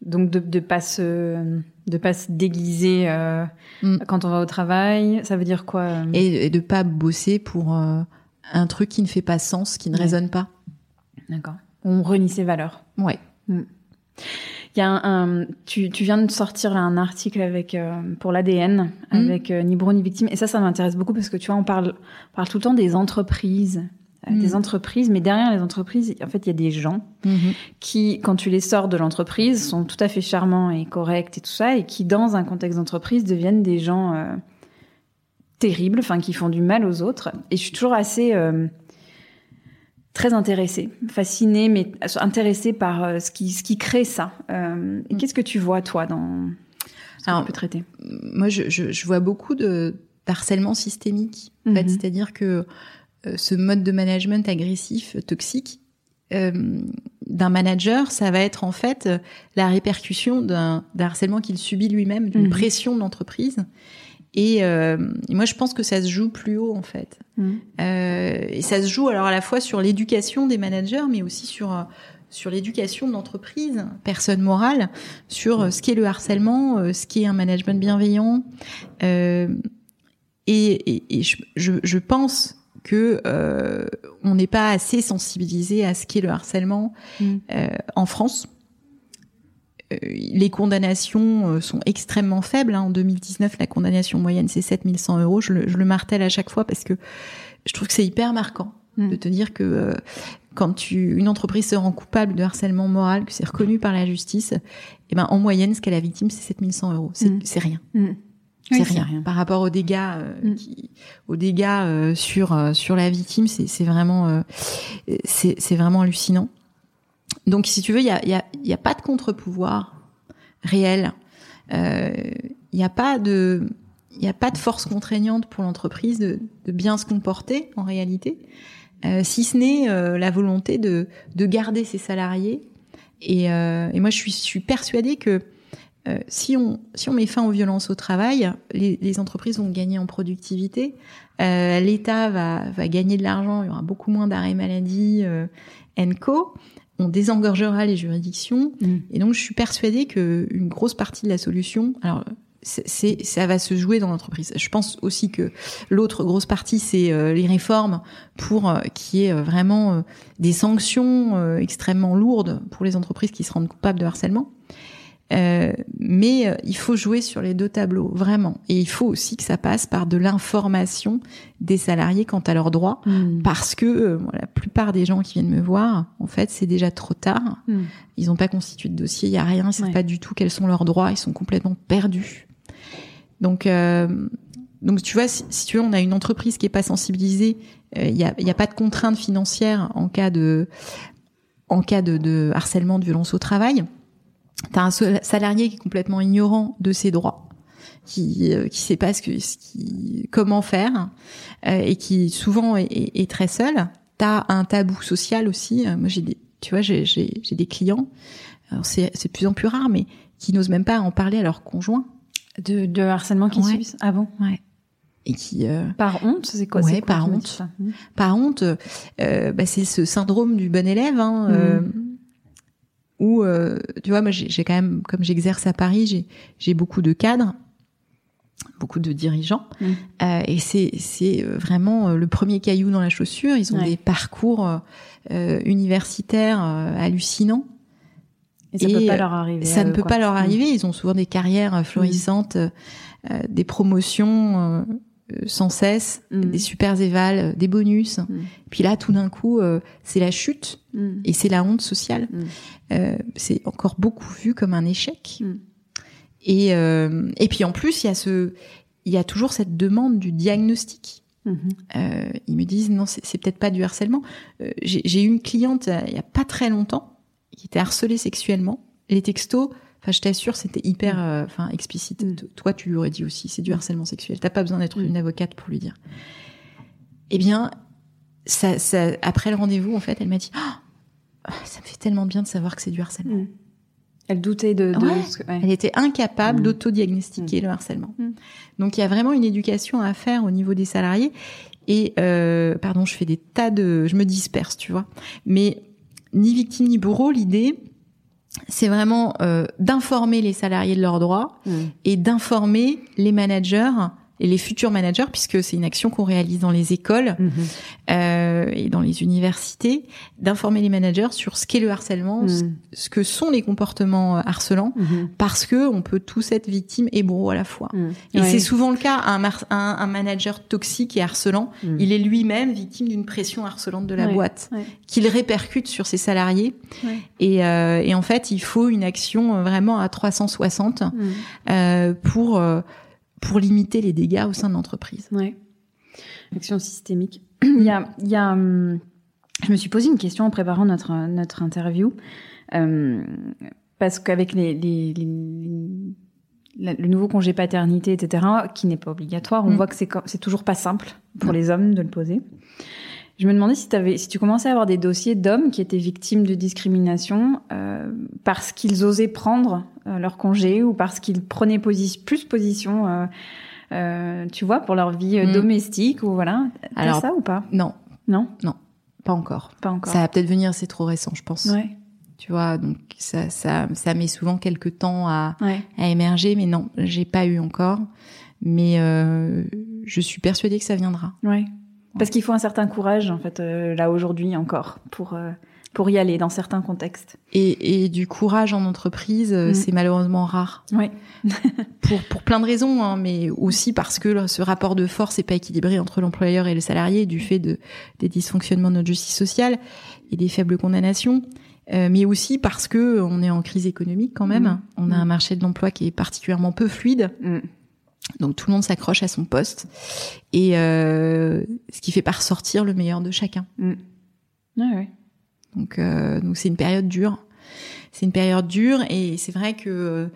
Speaker 1: Donc de de pas se de pas se déguiser euh,
Speaker 2: Hmm.
Speaker 1: quand on va au travail. Ça veut dire quoi euh?
Speaker 2: Et, et de pas bosser pour euh, un truc qui ne fait pas sens, qui ne
Speaker 1: Ouais.
Speaker 2: résonne pas.
Speaker 1: D'accord. On renie ses valeurs.
Speaker 2: Ouais.
Speaker 1: Il y a un, un- tu, tu viens de sortir un article avec euh, pour l'ADN avec euh, ni ni victime et ça ça m'intéresse beaucoup parce que tu vois on parle on parle tout le temps des entreprises euh, des entreprises mais derrière les entreprises en fait il y a des gens qui, quand tu les sors de l'entreprise, sont tout à fait charmants et corrects et tout ça, et qui, dans un contexte d'entreprise, deviennent des gens euh, terribles, enfin, qui font du mal aux autres. Et je suis toujours assez très intéressée, fascinée, mais intéressée par euh, ce qui, ce qui crée ça. Euh,
Speaker 2: Mm.
Speaker 1: Qu'est-ce que tu vois, toi, dans ce tu peux traiter?
Speaker 2: Moi, je, je, je vois beaucoup de d'harcèlement systémique. En fait,
Speaker 1: Mhm.
Speaker 2: c'est-à-dire que euh, ce mode de management agressif, toxique, euh, d'un manager, ça va être en fait la répercussion d'un harcèlement qu'il subit lui-même, d'une
Speaker 1: Mhm.
Speaker 2: pression de l'entreprise. Et, euh, et moi, je pense que ça se joue plus haut en fait.
Speaker 1: Mhm.
Speaker 2: Euh, et ça se joue alors à la fois sur l'éducation des managers, mais aussi sur euh, sur l'éducation de l'entreprise, personne morale, sur euh, ce qu'est le harcèlement, euh, ce qu'est un management bienveillant. Euh, et et, et je, je, je pense que euh, on n'est pas assez sensibilisé à ce qu'est le harcèlement
Speaker 1: Mm.
Speaker 2: euh, en France. Euh, les condamnations euh, sont extrêmement faibles. hein. En 2019, la condamnation moyenne, c'est 7100 euros. Je le, je le martèle à chaque fois parce que je trouve que c'est hyper marquant
Speaker 1: Mm.
Speaker 2: de te dire que euh, quand tu, une entreprise se rend coupable de harcèlement moral, que c'est reconnu par la justice, eh ben, en moyenne, ce qu'est la victime, c'est 7100 euros. C'est
Speaker 1: Mm.
Speaker 2: c'est rien. C'est
Speaker 1: Oui,
Speaker 2: rien. Par rapport aux dégâts, euh,
Speaker 1: Mm.
Speaker 2: qui, aux dégâts euh, sur euh, sur la victime, c'est vraiment euh, c'est vraiment hallucinant. Donc, si tu veux, il y a y a y a pas de contre-pouvoir réel. Euh, Il y a pas de il a pas de force contraignante pour l'entreprise de, de bien se comporter en réalité, euh, si ce n'est euh, la volonté de de garder ses salariés. Et, euh, et moi, je suis je suis persuadée que euh, si on si on met fin aux violences au travail, les, les entreprises vont gagner en productivité, euh, l'État va va gagner de l'argent, il y aura beaucoup moins d'arrêts maladie, euh, co. On désengorgera les juridictions,
Speaker 1: Mm.
Speaker 2: et donc je suis persuadée que une grosse partie de la solution, alors c'est ça va se jouer dans l'entreprise. Je pense aussi que l'autre grosse partie c'est euh, les réformes pour euh, qu'il y ait euh, vraiment euh, des sanctions extrêmement lourdes pour les entreprises qui se rendent coupables de harcèlement. Euh, mais euh, il faut jouer sur les deux tableaux, vraiment. Et il faut aussi que ça passe par de l'information des salariés quant à leurs droits.
Speaker 1: Mm.
Speaker 2: Parce que euh, la plupart des gens qui viennent me voir, en fait, c'est déjà trop tard.
Speaker 1: Mm.
Speaker 2: Ils n'ont pas constitué de dossier, il y a rien, ils savent
Speaker 1: Ouais.
Speaker 2: pas du tout quels sont leurs droits, ils sont complètement perdus. Donc, euh, donc tu vois, si, si tu veux, on a une entreprise qui est pas sensibilisée, euh, il y, a, y a pas de contraintes financières en cas de en cas de, de harcèlement, de violence au travail. T'as un salarié qui est complètement ignorant de ses droits, qui euh, qui sait pas ce que ce qui comment faire euh, et qui souvent est, est- est très seul. T'as un tabou social aussi. Euh, moi j'ai des tu vois j'ai j'ai j'ai des clients. Alors c'est c'est de plus en plus rare, mais qui n'osent même pas en parler à leur conjoint.
Speaker 1: De, de harcèlement qu'ils
Speaker 2: Ouais.
Speaker 1: subissent. Ah bon
Speaker 2: Ouais. Et qui euh,
Speaker 1: Par honte, c'est quoi
Speaker 2: Ouais,
Speaker 1: c'est quoi
Speaker 2: par honte. par honte, euh, bah, c'est ce syndrome du bon élève, hein, euh, où euh, tu vois, moi j'ai quand même, comme j'exerce à Paris, j'ai j'ai beaucoup de cadres, beaucoup de dirigeants,
Speaker 1: Mhm.
Speaker 2: euh, et c'est c'est euh, vraiment euh, le premier caillou dans la chaussure. Ils ont
Speaker 1: Ouais.
Speaker 2: des parcours euh, universitaires euh, hallucinants.
Speaker 1: Et ça
Speaker 2: Et,
Speaker 1: peut pas leur arriver.
Speaker 2: Ça ne peut
Speaker 1: quoi.
Speaker 2: pas leur
Speaker 1: Mm.
Speaker 2: arriver. Ils ont souvent des carrières euh, florissantes, euh, des promotions sans cesse,
Speaker 1: Mm.
Speaker 2: des super évals, euh, des bonus.
Speaker 1: Mm.
Speaker 2: Puis là, tout d'un coup, euh, c'est la chute
Speaker 1: Mm.
Speaker 2: et c'est la honte sociale. Euh, c'est encore beaucoup vu comme un échec. Et euh, et puis en plus, il y a ce, il y a toujours cette demande du diagnostic.
Speaker 1: Mhm.
Speaker 2: Euh, ils me disent non, c'est peut-être pas du harcèlement. Euh, J'ai eu une cliente euh, il y a pas très longtemps qui était harcelée sexuellement. Les textos, enfin je t'assure, c'était hyper, euh, enfin explicite.
Speaker 1: Mm.
Speaker 2: Toi, tu lui aurais dit aussi, c'est du
Speaker 1: Mm.
Speaker 2: harcèlement sexuel. T'as pas besoin d'être
Speaker 1: Mm.
Speaker 2: une avocate pour lui dire. Eh bien, ça, ça, après le rendez-vous, en fait, elle m'a dit, Ah, ça me fait tellement bien de savoir que c'est du harcèlement.
Speaker 1: Mm. Elle doutait de. de
Speaker 2: Ouais.
Speaker 1: ouais.
Speaker 2: Elle était incapable
Speaker 1: Mm.
Speaker 2: d'autodiagnostiquer le harcèlement.
Speaker 1: Mm.
Speaker 2: Donc il y a vraiment une éducation à faire au niveau des salariés. Et euh, pardon, je fais des tas de, je me disperse, tu vois. Mais ni victime ni bourreau, l'idée, c'est vraiment euh, d'informer les salariés de leurs droits
Speaker 1: Mm.
Speaker 2: et d'informer les managers et les futurs managers, puisque c'est une action qu'on réalise dans les écoles
Speaker 1: Mhm.
Speaker 2: euh, et dans les universités, d'informer les managers sur ce qu'est le harcèlement, ce-
Speaker 1: Mm.
Speaker 2: ce que sont les comportements euh, harcelants
Speaker 1: Mhm.
Speaker 2: parce que on peut tous être victime et bourreau à la fois. Et
Speaker 1: Ouais.
Speaker 2: c'est souvent le cas. Un, un, un manager toxique et harcelant, il est lui-même victime d'une pression harcelante de la
Speaker 1: Ouais.
Speaker 2: boîte
Speaker 1: Ouais.
Speaker 2: qu'il répercute sur ses salariés. Et, euh, et en fait, il faut une action euh, vraiment à 360
Speaker 1: Mm.
Speaker 2: euh, pour euh, pour limiter les dégâts au sein de l'entreprise.
Speaker 1: Ouais. Action systémique. il y a, il y a, hum, je me suis posé une question en préparant notre notre interview euh, parce qu'avec les, les, les- la- le nouveau congé paternité, etc., qui n'est pas obligatoire, on
Speaker 2: Mm.
Speaker 1: voit que c'est c'est toujours pas simple pour
Speaker 2: Non.
Speaker 1: les hommes de le poser. Je me demandais si, avais, si tu commençais à avoir des dossiers d'hommes qui étaient victimes de discrimination euh, parce qu'ils osaient prendre euh, leur congé ou parce qu'ils prenaient posi plus position, euh, euh, tu vois, pour leur vie euh,
Speaker 2: Mm.
Speaker 1: domestique ou voilà.
Speaker 2: Alors,
Speaker 1: ça ou pas?
Speaker 2: Non,
Speaker 1: Non,
Speaker 2: pas encore.
Speaker 1: pas encore.
Speaker 2: Ça va peut-être venir, c'est trop récent, je pense.
Speaker 1: Ouais,
Speaker 2: Tu vois, donc ça, ça, ça met souvent quelques temps à,
Speaker 1: ouais.
Speaker 2: à émerger, mais non, j'ai pas eu encore. Mais euh, je suis persuadée que ça viendra.
Speaker 1: Ouais. Parce qu'il faut un certain courage, en fait, euh, là aujourd'hui encore, pour euh, pour y aller dans certains contextes.
Speaker 2: Et, et du courage en entreprise, euh,
Speaker 1: Mm.
Speaker 2: c'est malheureusement rare.
Speaker 1: Oui. *laughs*
Speaker 2: Pour, pour plein de raisons, hein, mais aussi parce que là, ce rapport de force n'est pas équilibré entre l'employeur et le salarié du fait de, des dysfonctionnements de notre justice sociale et des faibles condamnations. Euh, mais aussi parce que on est en crise économique quand même.
Speaker 1: Mm.
Speaker 2: On a
Speaker 1: Mm.
Speaker 2: un marché de l'emploi qui est particulièrement peu fluide. Donc tout le monde s'accroche à son poste et euh, ce qui fait pas ressortir le meilleur de chacun.
Speaker 1: Ouais.
Speaker 2: Donc euh, donc c'est une période dure. C'est une période dure et c'est vrai que euh,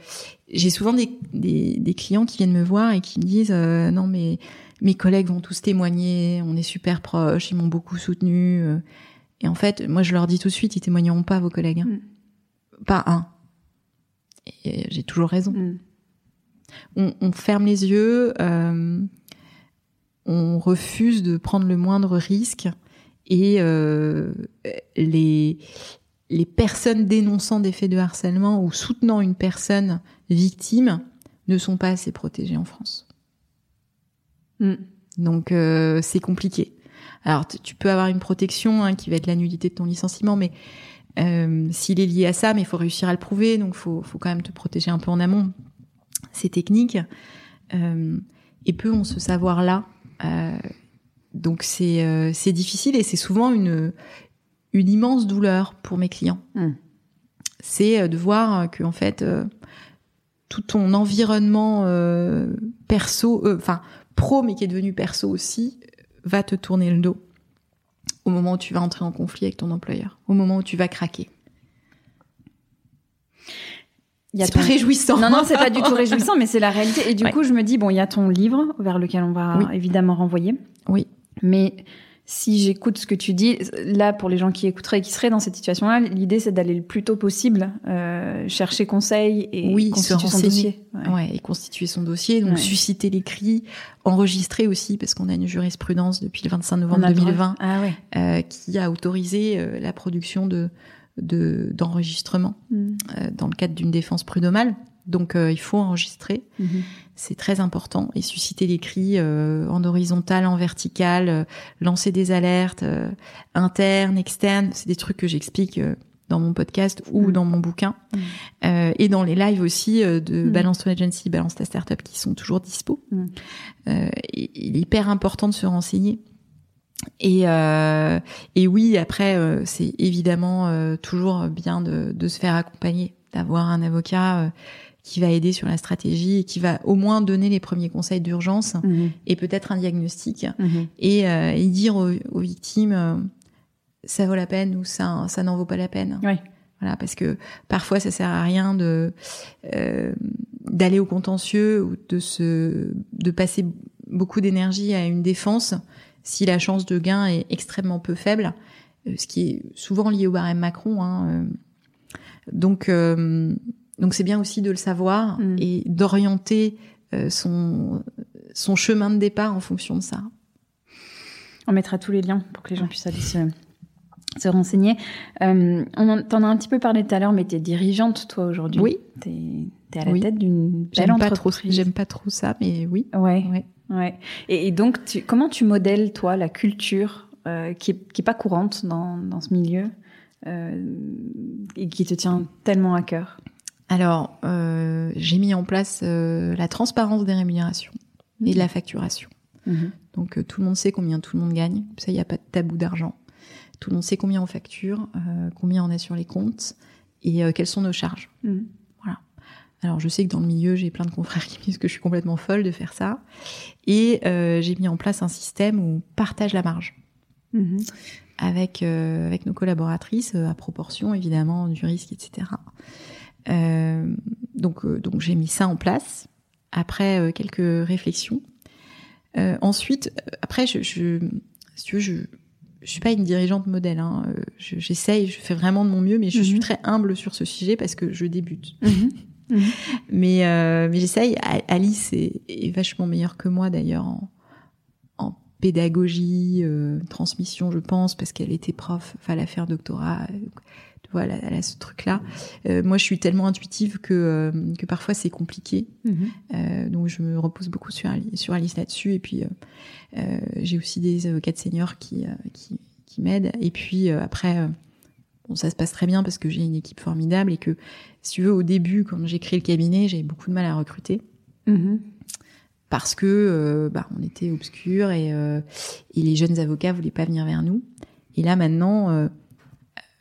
Speaker 2: j'ai souvent des, des, des clients qui viennent me voir et qui me disent non mais mes collègues vont tous témoigner, on est super proches, ils m'ont beaucoup soutenu. Et en fait, moi je leur dis tout de suite, ils témoigneront pas vos collègues, hein. pas un. Et j'ai toujours raison
Speaker 1: Mm.
Speaker 2: On, on ferme les yeux, euh, on refuse de prendre le moindre risque et euh, les, les personnes dénonçant des faits de harcèlement ou soutenant une personne victime ne sont pas assez protégées en France.
Speaker 1: Mm.
Speaker 2: Donc euh, c'est compliqué. Alors tu- peux avoir une protection hein, qui va être la nullité de ton licenciement, mais euh, s'il est lié à ça, mais il faut réussir à le prouver, donc faut faut quand même te protéger un peu en amont. C'est technique. Euh, et peu ont ce savoir-là. Euh, donc c'est euh, c'est difficile et c'est souvent une une immense douleur pour mes clients.
Speaker 1: Mm.
Speaker 2: C'est de voir que en fait tout ton environnement euh, perso, euh, enfin pro mais qui est devenu perso aussi, va te tourner le dos au moment où tu vas entrer en conflit avec ton employeur, au moment où tu vas craquer.
Speaker 1: Il y a
Speaker 2: C'est pas
Speaker 1: ton-
Speaker 2: réjouissant.
Speaker 1: Non, non, c'est pas du tout *laughs* réjouissant, mais c'est la réalité. Et du
Speaker 2: Ouais.
Speaker 1: coup, je me dis, bon, il y a ton livre vers lequel on va
Speaker 2: Oui.
Speaker 1: évidemment renvoyer.
Speaker 2: Oui.
Speaker 1: Mais si j'écoute ce que tu dis, là, pour les gens qui écouteraient et qui seraient dans cette situation-là, l'idée, c'est d'aller le plus tôt possible euh, chercher conseil et
Speaker 2: Oui, se
Speaker 1: constituer son dossier. Ouais.
Speaker 2: Ouais, et constituer son dossier, donc
Speaker 1: Ouais.
Speaker 2: susciter les cris, enregistrer aussi, parce qu'on a une jurisprudence depuis le 25
Speaker 1: On
Speaker 2: novembre
Speaker 1: a le droit.
Speaker 2: 2020
Speaker 1: Ah ouais.
Speaker 2: euh, qui a autorisé euh, la production de de- d'enregistrements
Speaker 1: Mm.
Speaker 2: euh, dans le cadre d'une défense prud'homale. Donc euh, il faut enregistrer,
Speaker 1: Mhm.
Speaker 2: c'est très important, et susciter les cris euh, en horizontal, en vertical, euh, lancer des alertes euh, internes, externes, c'est des trucs que j'explique euh, dans mon podcast ou
Speaker 1: Mm.
Speaker 2: dans mon bouquin,
Speaker 1: Mm.
Speaker 2: Euh, et dans les lives aussi euh, de
Speaker 1: Mm.
Speaker 2: Balance ton agency, Balance ta startup qui sont toujours dispo. Et- il est hyper important de se renseigner. Et, euh, et oui, après, euh, c'est évidemment euh, toujours bien de, de se faire accompagner, d'avoir un avocat euh, qui va aider sur la stratégie et qui va au moins donner les premiers conseils d'urgence
Speaker 1: Mhm.
Speaker 2: et peut-être un diagnostic
Speaker 1: Mhm.
Speaker 2: et, euh, et dire aux, aux victimes euh, ça vaut la peine ou ça, ça n'en vaut pas la peine. Voilà, parce que parfois ça sert à rien de euh, d'aller au contentieux ou de se de passer beaucoup d'énergie à une défense si la chance de gain est extrêmement peu faible, euh, ce qui est souvent lié au barème Macron. Hein, euh. Donc euh, donc c'est bien aussi de le savoir
Speaker 1: Mm.
Speaker 2: et d'orienter euh, son son chemin de départ en fonction de ça.
Speaker 1: On mettra tous les liens pour que les gens puissent aller se, se renseigner. Euh, on en, t'en as un petit peu parlé tout à l'heure, mais t'es dirigeante, toi, aujourd'hui.
Speaker 2: Oui.
Speaker 1: T'es, t'es à la
Speaker 2: Oui.
Speaker 1: tête d'une belle
Speaker 2: J'aime pas trop
Speaker 1: entreprise.
Speaker 2: j'aime pas trop ça, mais oui.
Speaker 1: Ouais.
Speaker 2: Ouais.
Speaker 1: Ouais. Et, et donc, tu, comment tu modèles, toi, la culture euh, qui, est, qui est pas courante dans, dans ce milieu euh, et qui te tient tellement à cœur?
Speaker 2: Alors, euh, j'ai mis en place euh, la transparence des rémunérations et de la facturation.
Speaker 1: Mhm.
Speaker 2: Donc, euh, tout le monde sait combien tout le monde gagne. Ça, il n'y a pas de tabou d'argent. Tout le monde sait combien on facture, euh, combien on a sur les comptes et quelles sont nos charges.
Speaker 1: Mhm.
Speaker 2: Alors, je sais que dans le milieu, j'ai plein de confrères qui me disent que je suis complètement folle de faire ça. Et euh, j'ai mis en place un système où on partage la marge
Speaker 1: Mhm.
Speaker 2: avec euh, avec nos collaboratrices euh, à proportion évidemment du risque, etc. Euh, donc euh, donc j'ai mis ça en place après euh, quelques réflexions. Euh, ensuite, après je, je si tu veux je je suis pas une dirigeante modèle. Hein. Je- J'essaye, je fais vraiment de mon mieux, mais je suis très humble sur ce sujet parce que je débute.
Speaker 1: Mhm.
Speaker 2: Mais, euh, mais j'essaye. A- Alice est, est vachement meilleure que moi d'ailleurs en, en pédagogie, euh, transmission, je pense, parce qu'elle était prof, enfin elle a fait un doctorat. euh, Voilà, elle a ce truc-là. Euh, moi, je suis tellement intuitive que, euh, que parfois c'est compliqué.
Speaker 1: Mhm.
Speaker 2: Euh, donc, je me repose beaucoup sur, Ali- sur Alice là-dessus. Et puis, euh, euh, j'ai aussi des avocates seniors qui, euh, qui, qui m'aident. Et puis, euh, après, euh, bon, ça se passe très bien parce que j'ai une équipe formidable et que, si tu veux, au début, quand j'ai créé le cabinet, j'avais beaucoup de mal à recruter
Speaker 1: Mhm.
Speaker 2: parce que euh, bah, on était obscurs et, euh, et les jeunes avocats voulaient pas venir vers nous. Et là maintenant, euh,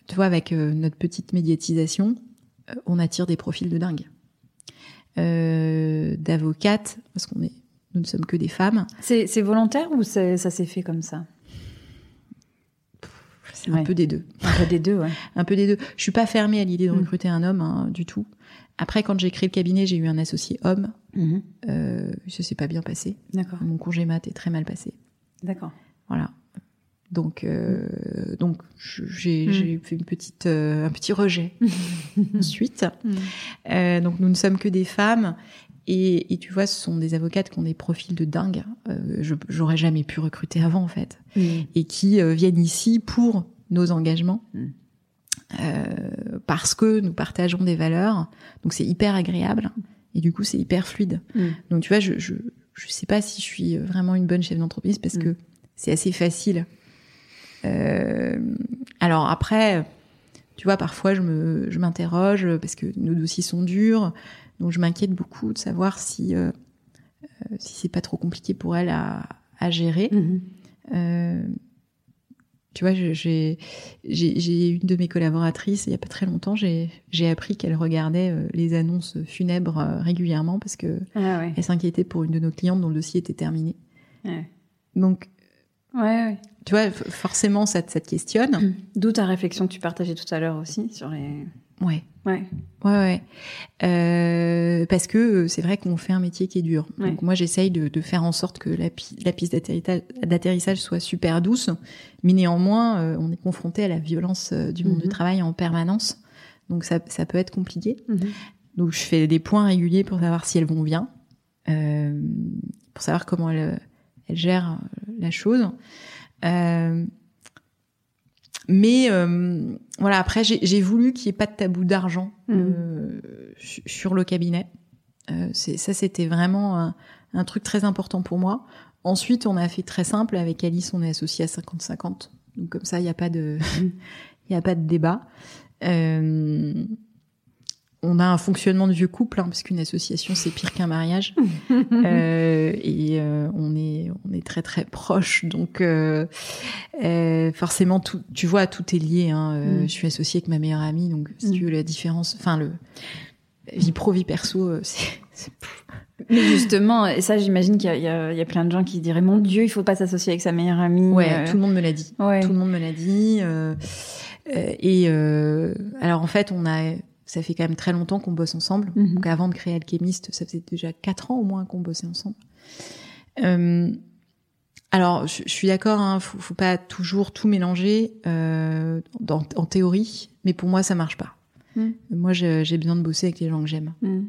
Speaker 2: tu vois, avec notre petite médiatisation, on attire des profils de dingue. D'avocates, parce qu'on est, nous ne sommes que des femmes.
Speaker 1: C'est volontaire ou ça s'est fait comme ça?
Speaker 2: C'est
Speaker 1: Ouais.
Speaker 2: un peu des deux.
Speaker 1: Un peu des deux, ouais. *laughs*
Speaker 2: Un peu des deux. Je suis pas fermée à l'idée de
Speaker 1: Mm.
Speaker 2: recruter un homme hein, du tout. Après, quand j'ai créé le cabinet, j'ai eu un associé homme.
Speaker 1: Mhm.
Speaker 2: Euh, ça s'est pas bien passé.
Speaker 1: D'accord,
Speaker 2: Mon congé mat est très mal passé.
Speaker 1: d'accord.
Speaker 2: Voilà. Donc, euh, donc je- j'ai
Speaker 1: Mm.
Speaker 2: j'ai fait une petite, euh, un petit rejet *laughs* ensuite. Euh, donc, nous ne sommes que des femmes. Et, et tu vois, ce sont des avocates qui ont des profils de dingue. Euh, J'aurais jamais pu recruter avant, en fait.
Speaker 1: Mhm.
Speaker 2: Et qui euh, viennent ici pour nos engagements.
Speaker 1: Mm.
Speaker 2: Euh, parce que nous partageons des valeurs. Donc, c'est hyper agréable. Et du coup, c'est hyper fluide.
Speaker 1: Mhm.
Speaker 2: Donc tu vois, je, je je sais pas si je suis vraiment une bonne chef d'entreprise parce
Speaker 1: Mm.
Speaker 2: que c'est assez facile. Alors après, tu vois, parfois je me je m'interroge parce que nos dossiers sont durs, donc je m'inquiète beaucoup de savoir si euh, euh, si c'est pas trop compliqué pour elle à à gérer.
Speaker 1: Mhm.
Speaker 2: Euh, tu vois, j'ai une de mes collaboratrices il y a pas très longtemps, j'ai appris qu'elle regardait euh, les annonces funèbres régulièrement parce que
Speaker 1: Ah ouais.
Speaker 2: elle s'inquiétait pour une de nos clientes dont le dossier était terminé.
Speaker 1: Ouais,
Speaker 2: Donc,
Speaker 1: ouais.
Speaker 2: tu vois, forcément, ça, ça te questionne.
Speaker 1: D'où ta réflexion que tu partageais tout à l'heure aussi sur les.
Speaker 2: Ouais,
Speaker 1: Ouais.
Speaker 2: ouais, ouais. Euh, parce que euh, c'est vrai qu'on fait un métier qui est dur.
Speaker 1: Ouais.
Speaker 2: Donc moi, j'essaye de, de faire en sorte que la, pi- la piste d'atterrissage- soit super douce, mais néanmoins, euh, on est confronté à la violence euh, du monde
Speaker 1: Mhm.
Speaker 2: du travail en permanence. Donc ça, ça peut être compliqué.
Speaker 1: Mhm.
Speaker 2: Donc je fais des points réguliers pour savoir si elles vont bien, pour savoir comment elles, elles gèrent la chose. Euh, mais euh, voilà, après j'ai voulu qu'il n'y ait pas de tabou d'argent euh, su- sur le cabinet. Euh, ça, c'était vraiment un, un truc très important pour moi. Ensuite, on a fait très simple avec Alice, on est associé à 50-50. Donc comme ça, il n'y a pas de, *laughs* il y a pas de débat. On a un fonctionnement de vieux couple, hein, parce qu'une association c'est pire qu'un mariage, *laughs* Euh, et euh, on est on est très très proches, donc euh, euh, forcément tout, tu vois, tout est lié. Hein, euh,
Speaker 1: Mm.
Speaker 2: Je suis associée avec ma meilleure amie, donc si
Speaker 1: Mm.
Speaker 2: tu veux la différence, enfin le vie pro vie perso, *laughs* c'est
Speaker 1: Mais justement, et ça, j'imagine qu'il y, a- il y a- plein de gens qui diraient Mon Dieu, il faut pas s'associer avec sa meilleure amie.
Speaker 2: ouais,
Speaker 1: euh,
Speaker 2: tout le monde me l'a dit.
Speaker 1: ouais.
Speaker 2: Tout le monde me l'a dit. euh, et euh, alors en fait, on a, ça fait quand même très longtemps qu'on bosse ensemble.
Speaker 1: Mhm.
Speaker 2: Donc avant de créer Alchemist, ça faisait déjà quatre ans au moins qu'on bossait ensemble. Euh, alors je, je suis d'accord, hein, faut, faut pas toujours tout mélanger euh, dans- en théorie, mais pour moi ça marche pas.
Speaker 1: Mhm.
Speaker 2: Moi j'ai besoin de bosser avec les gens que j'aime.
Speaker 1: Mm.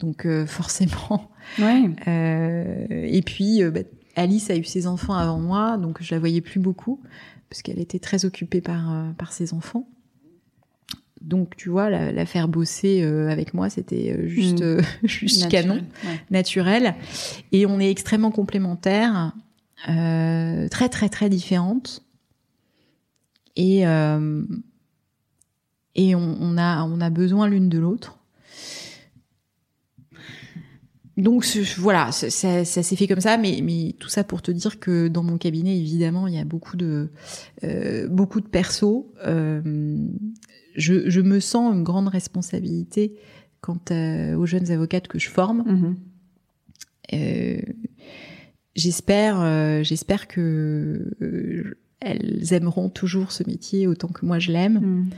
Speaker 2: Donc euh, *laughs* forcément.
Speaker 1: Ouais.
Speaker 2: Euh, et puis, euh, bah, Alice a eu ses enfants avant moi, donc je la voyais plus beaucoup parce qu'elle était très occupée par par ses enfants. Donc tu vois, la, la faire bosser euh, avec moi, c'était euh, juste
Speaker 1: Mm.
Speaker 2: euh, *laughs* juste
Speaker 1: Naturel,
Speaker 2: canon,
Speaker 1: ouais.
Speaker 2: naturel. Et on est extrêmement complémentaires, euh, très très très différentes. Et euh, et on, on a on a besoin l'une de l'autre. Donc voilà, ça, ça- ça s'est fait comme ça, mais, mais tout ça pour te dire que dans mon cabinet, évidemment, il y a beaucoup de euh, beaucoup de persos. Euh, je, je me sens une grande responsabilité quant à- aux jeunes avocates que je forme.
Speaker 1: Mhm.
Speaker 2: Euh, j'espère, euh, j'espère que euh, elles aimeront toujours ce métier autant que moi je l'aime.
Speaker 1: Mm.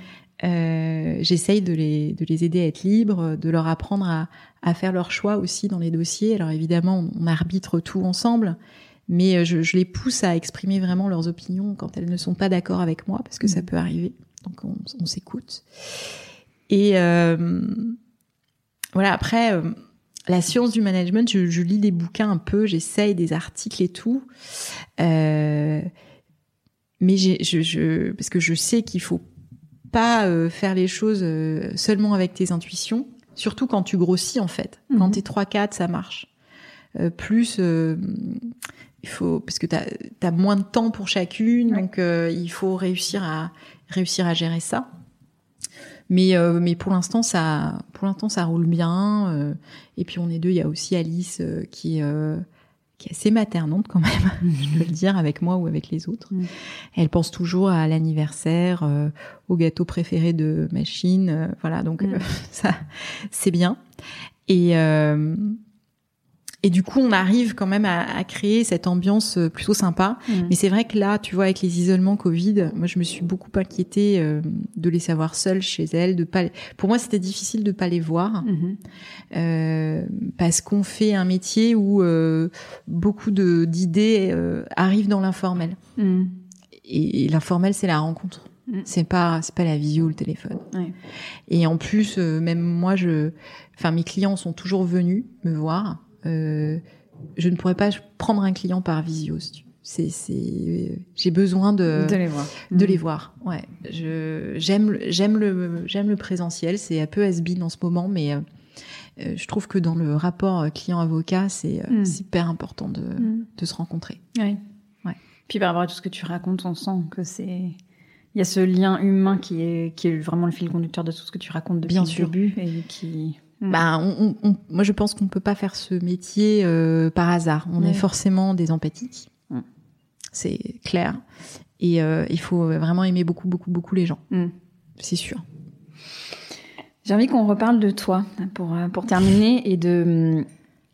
Speaker 2: Euh, J'essaye de les, de les aider à être libres, de leur apprendre à, à faire leur choix aussi dans les dossiers. Alors évidemment, on, arbitre tout ensemble, mais euh, je, je les pousse à exprimer vraiment leurs opinions quand elles ne sont pas d'accord avec moi, parce que ça
Speaker 1: Mhm.
Speaker 2: peut arriver. Donc on, on s'écoute. Et euh, voilà, après, euh, la science du management, je, je lis des bouquins un peu, j'essaye des articles et tout. Euh, mais j'ai, je, je, parce que je sais qu'il faut pas euh, faire les choses euh, seulement avec tes intuitions, surtout quand tu grossis en fait. Quand
Speaker 1: Mhm.
Speaker 2: t'es 3-4, ça marche. Euh, plus, il faut parce que t'as as moins de temps pour chacune,
Speaker 1: Ouais.
Speaker 2: donc il faut réussir à réussir à gérer ça. Mais mais pour l'instant ça pour l'instant ça roule bien. et puis on est deux. Il y a aussi Alice qui qui est assez maternante quand même, *laughs* je peux le dire avec moi ou avec les autres.
Speaker 1: Mm.
Speaker 2: Elle pense toujours à l'anniversaire, euh, au gâteau préféré de machine, euh, voilà donc
Speaker 1: Mm.
Speaker 2: euh, *laughs* ça c'est bien. Et euh, et du coup, on arrive quand même à, à créer cette ambiance euh, plutôt sympa.
Speaker 1: Mhm.
Speaker 2: Mais c'est vrai que là, tu vois, avec les isolements Covid, moi, je me suis beaucoup inquiétée euh, de les savoir seules chez elles. De pas, pour moi, c'était difficile de pas les voir
Speaker 1: Mhm.
Speaker 2: euh, parce qu'on fait un métier où euh, beaucoup de d'idées euh, arrivent dans l'informel.
Speaker 1: Mhm.
Speaker 2: Et, et l'informel, c'est la rencontre. C'est pas c'est pas la visio ou le téléphone.
Speaker 1: Ouais.
Speaker 2: Et en plus, euh, même moi, je, enfin, mes clients sont toujours venus me voir. Euh, je ne pourrais pas prendre un client par visio. C'est, c'est, j'ai besoin de,
Speaker 1: de les voir.
Speaker 2: de
Speaker 1: Mhm.
Speaker 2: les voir. Ouais, je, j'aime, le- j'aime le, j'aime le présentiel. C'est un peu has-been en ce moment, mais euh, euh, je trouve que dans le rapport client-avocat, c'est,
Speaker 1: Mm.
Speaker 2: c'est hyper important de, de se rencontrer.
Speaker 1: Ouais.
Speaker 2: Ouais.
Speaker 1: Puis par rapport à tout ce que tu racontes, on sent que c'est il y a ce lien humain qui est qui est vraiment le fil conducteur de tout ce que tu racontes depuis
Speaker 2: Bien
Speaker 1: le
Speaker 2: sûr.
Speaker 1: début et qui
Speaker 2: Bah, on, on- on- moi, je pense qu'on peut pas faire ce métier euh, par hasard. On
Speaker 1: Ouais.
Speaker 2: est forcément des empathiques.
Speaker 1: Mm.
Speaker 2: C'est clair. Et euh, il faut vraiment aimer beaucoup, beaucoup, beaucoup les gens.
Speaker 1: Mm.
Speaker 2: C'est sûr.
Speaker 1: J'ai envie qu'on reparle de toi pour euh, pour terminer et de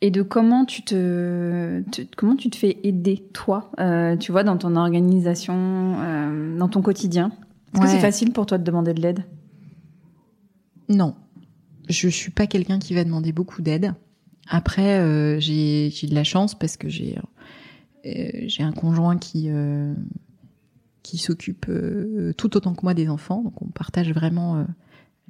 Speaker 1: et de comment tu te, te- comment tu te fais aider toi, euh, tu vois, dans ton organisation, euh, dans ton quotidien. Est-ce que c'est facile pour toi de demander de l'aide?
Speaker 2: Non, je suis pas quelqu'un qui va demander beaucoup d'aide. Après, euh, j'ai de la chance parce que j'ai euh, j'ai un conjoint qui euh, qui s'occupe tout autant que moi des enfants. Donc on partage vraiment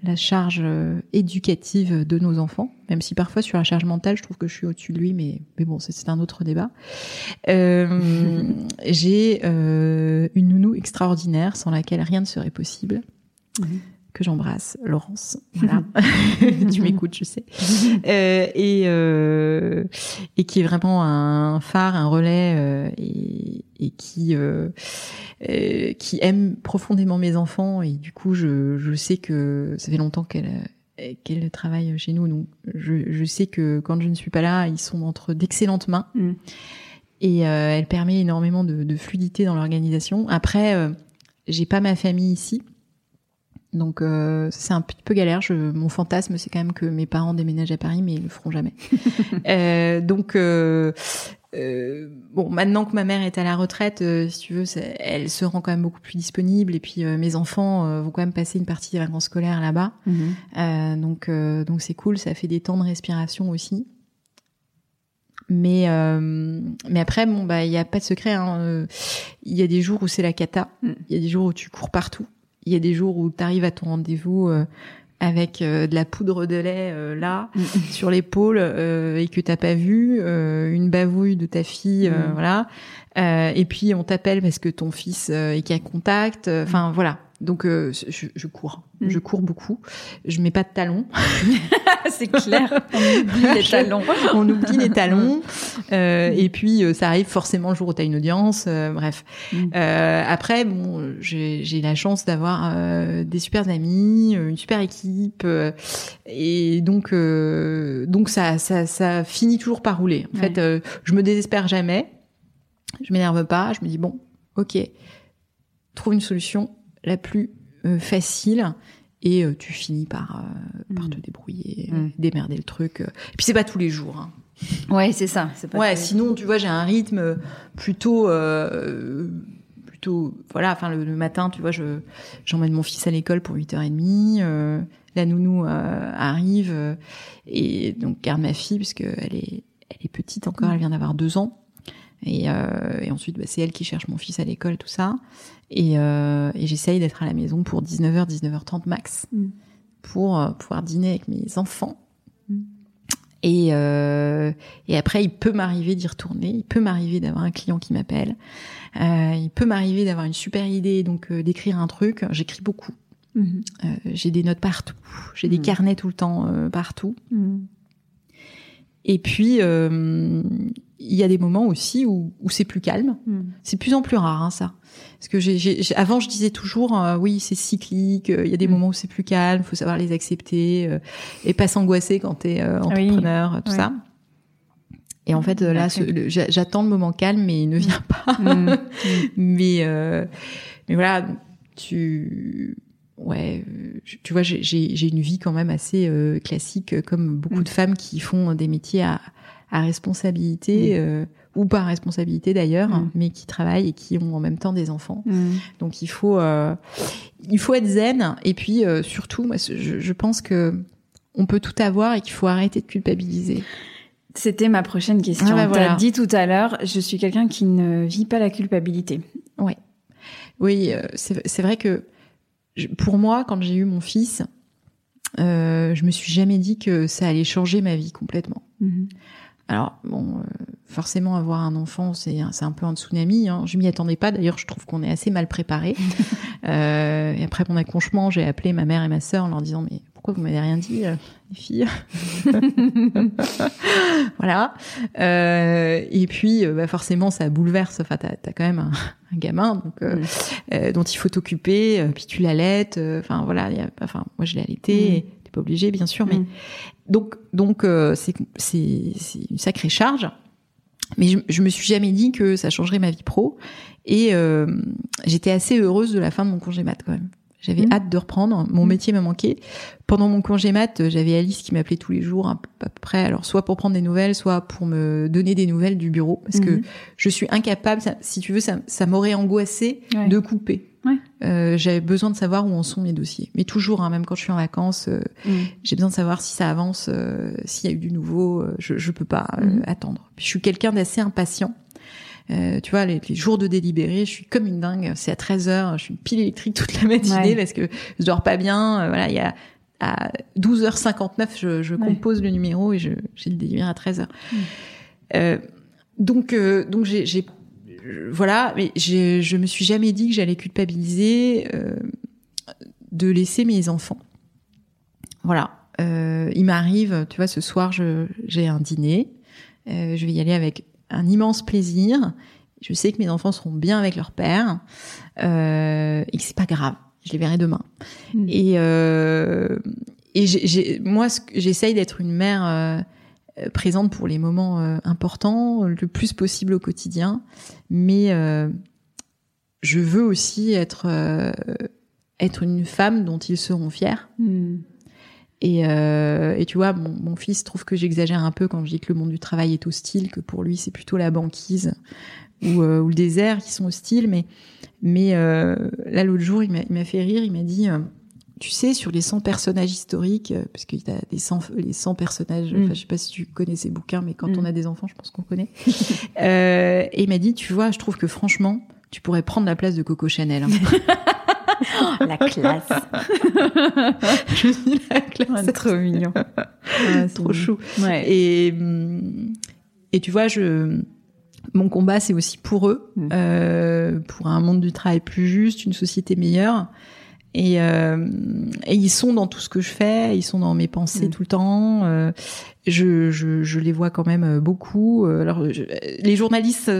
Speaker 2: la charge éducative de nos enfants, même si parfois sur la charge mentale, je trouve que je suis au-dessus de lui, mais, mais bon, c'est un autre débat. *laughs* J'ai une nounou extraordinaire sans laquelle rien ne serait possible, que j'embrasse, Laurence. *laughs* Voilà, *laughs* tu m'écoutes, je sais. *laughs* Euh, et, euh, et qui est vraiment un phare, un relais, euh, et, et qui euh, euh, qui aime profondément mes enfants. Et du coup, je, je sais que ça fait longtemps qu'elle qu'elle travaille chez nous, donc je, je sais que quand je ne suis pas là, ils sont entre d'excellentes mains.
Speaker 1: Mm.
Speaker 2: Et euh, elle permet énormément de, de fluidité dans l'organisation. Après, j'ai pas ma famille ici. Donc euh, c'est un petit peu galère. Je, mon fantasme, c'est quand même que mes parents déménagent à Paris, mais ils le feront jamais. *laughs* Euh, donc euh, euh, bon, maintenant que ma mère est à la retraite, euh, si tu veux, elle se rend quand même beaucoup plus disponible. Et puis euh, mes enfants vont quand même passer une partie des vacances scolaires là-bas. Euh, donc euh, donc c'est cool. Ça fait des temps de respiration aussi. Mais euh, mais après bon bah il y a pas de secret. hein, euh, Il y a des jours où c'est la cata.
Speaker 1: Mm.
Speaker 2: Il y a des jours où tu cours partout. Il y a des jours où tu arrives à ton rendez-vous euh, avec euh, de la poudre de lait euh, là
Speaker 1: Mm. *laughs*
Speaker 2: sur l'épaule euh, et que t'as pas vu, euh, une bavouille de ta fille, euh,
Speaker 1: Mm.
Speaker 2: voilà. Euh, et puis on t'appelle parce que ton fils euh, est qu'à contact. euh, Enfin voilà. Donc euh, je, je cours,
Speaker 1: Mm.
Speaker 2: je cours beaucoup. Je mets pas de talons. *laughs*
Speaker 1: c'est clair. On oublie les talons.
Speaker 2: on oublie les talons. *laughs* Euh, et puis euh, ça arrive forcément le jour où t'as une audience. euh, bref.
Speaker 1: Mm.
Speaker 2: Euh, après, bon, j'ai la chance d'avoir euh, des super amis, une super équipe, euh, et donc euh, donc ça, ça ça finit toujours par rouler. En
Speaker 1: Ouais.
Speaker 2: fait, euh, je me désespère jamais, je m'énerve pas, je me dis bon, ok, trouve une solution la plus euh, facile. Et euh, tu finis par, euh, par
Speaker 1: Mm.
Speaker 2: te débrouiller,
Speaker 1: Mm.
Speaker 2: démerder le truc. Et puis c'est pas tous les jours. Hein.
Speaker 1: Ouais, c'est ça. C'est pas
Speaker 2: Ouais, sinon, tu vois, j'ai un rythme plutôt, euh, plutôt, voilà. Enfin, le, le matin, tu vois, je j'emmène mon fils à l'école pour 8h30. Euh, la nounou euh, arrive et donc garde ma fille parce que elle est, elle est petite encore. Elle vient d'avoir deux ans. Et, euh, et ensuite, bah, c'est elle qui cherche mon fils à l'école, tout ça. Et, euh, et j'essaye d'être à la maison pour 19h, 19h30 max,
Speaker 1: Mm.
Speaker 2: pour euh, pouvoir dîner avec mes enfants.
Speaker 1: Mm.
Speaker 2: Et, euh, et après, il peut m'arriver d'y retourner. Il peut m'arriver d'avoir un client qui m'appelle. Euh, il peut m'arriver d'avoir une super idée, donc euh, d'écrire un truc. J'écris beaucoup. Mhm. j'ai des notes partout. J'ai des carnets tout le temps partout. Et puis, il y a des moments aussi où, où c'est plus calme. C'est de plus en plus rare, hein, ça. Parce que j'ai, avant, je disais toujours, oui, c'est cyclique. Il y a des moments où c'est plus calme. Faut savoir les accepter et pas s'angoisser quand t'es entrepreneur, tout ça. Et en fait, là, j'attends le moment calme, mais il ne vient pas. Mm. *laughs* mais, euh, mais voilà, tu, ouais, tu vois, j'ai une vie quand même assez euh, classique, comme beaucoup de femmes qui font des métiers à, à responsabilité. Mm. Euh, ou pas responsabilité d'ailleurs, mais qui travaillent et qui ont en même temps des enfants. Donc il faut, euh, il faut être zen. Et puis euh, surtout, moi, je, je pense que on peut tout avoir et qu'il faut arrêter de culpabiliser.
Speaker 1: C'était ma prochaine question. Ah bah dit tout à l'heure, je suis quelqu'un qui ne vit pas la culpabilité.
Speaker 2: Ouais. Oui, c'est vrai que pour moi, quand j'ai eu mon fils, euh, je me suis jamais dit que ça allait changer ma vie complètement. Mhm. Alors bon, euh, forcément avoir un enfant, c'est c'est un peu un tsunami. Hein. Je m'y attendais pas. D'ailleurs, je trouve qu'on est assez mal préparé. *laughs* euh, et après mon accouchement, j'ai appelé ma mère et ma sœur en leur disant mais pourquoi vous m'avez rien dit, euh, les filles? *laughs* Voilà. Euh, et puis, bah forcément, ça bouleverse. Enfin, t'as as quand même un, gamin donc mm. dont il faut t'occuper. puis tu l'allaites. Enfin voilà. Y a, enfin, moi je l'ai allaité. Mm. T'es pas obligé, bien sûr, mais mm. donc donc c'est c'est une sacrée charge. Mais je, je me suis jamais dit que ça changerait ma vie pro. Et j'étais assez heureuse de la fin de mon congé mat quand même. J'avais mmh. hâte de reprendre. Mon mmh. métier m'a manqué. Pendant mon congé mat, j'avais Alice qui m'appelait tous les jours à peu près. Alors soit pour prendre des nouvelles, soit pour me donner des nouvelles du bureau, parce que mmh. je suis incapable. si tu veux, ça, ça m'aurait angoissé de couper. Ouais. Euh, j'avais besoin de savoir où en sont mes dossiers. Mais toujours, hein, même quand je suis en vacances, euh, j'ai besoin de savoir si ça avance, euh, s'il y a eu du nouveau. Euh, je, je peux pas attendre. je suis quelqu'un d'assez impatient. Euh, tu vois, les, jours de délibéré, je suis comme une dingue. C'est à 13 heures, je suis pile électrique toute la matinée parce que je dors pas bien. Euh, voilà, il y a à 12h59, je, je compose le numéro et j'ai le délibéré à 13h. Mm. Euh, donc, euh, donc j'ai, voilà, mais je me suis jamais dit que j'allais culpabiliser de laisser mes enfants. Voilà. il m'arrive, tu vois, ce soir, j'ai un dîner. je vais y aller avec un immense plaisir. Je sais que mes enfants seront bien avec leur père euh, et que c'est pas grave. Je les verrai demain. Mm. Et, euh, et moi, j'essaye d'être une mère euh, présente pour les moments euh, importants, le plus possible au quotidien. Mais euh, je veux aussi être être une femme dont ils seront fiers. Mm. Et, euh, et tu vois, mon, mon, fils trouve que j'exagère un peu quand je dis que le monde du travail est hostile, que pour lui c'est plutôt la banquise ou, euh, ou, le désert qui sont hostiles. Mais, mais euh, là, l'autre jour, il m'a fait rire. Il m'a dit, euh, tu sais, sur les 100 personnages historiques, euh, parce qu'il y a des 100, les 100 personnages, mm. enfin, je sais pas si tu connais ces bouquins, mais quand mm. on a des enfants, je pense qu'on connaît. *laughs* et il m'a dit, tu vois, je trouve que franchement, tu pourrais prendre la place de Coco Chanel. Hein. *laughs*
Speaker 1: la classe. *laughs*
Speaker 2: je suis la classe.
Speaker 1: c'est trop mignon.
Speaker 2: trop chou. Et, et tu vois, je, mon combat, c'est aussi pour eux, mm. euh, pour un monde du travail plus juste, une société meilleure. Et, euh, et, ils sont dans tout ce que je fais, ils sont dans mes pensées mm. tout le temps. Euh, je, je, je, les vois quand même euh, beaucoup. Euh, alors, les journalistes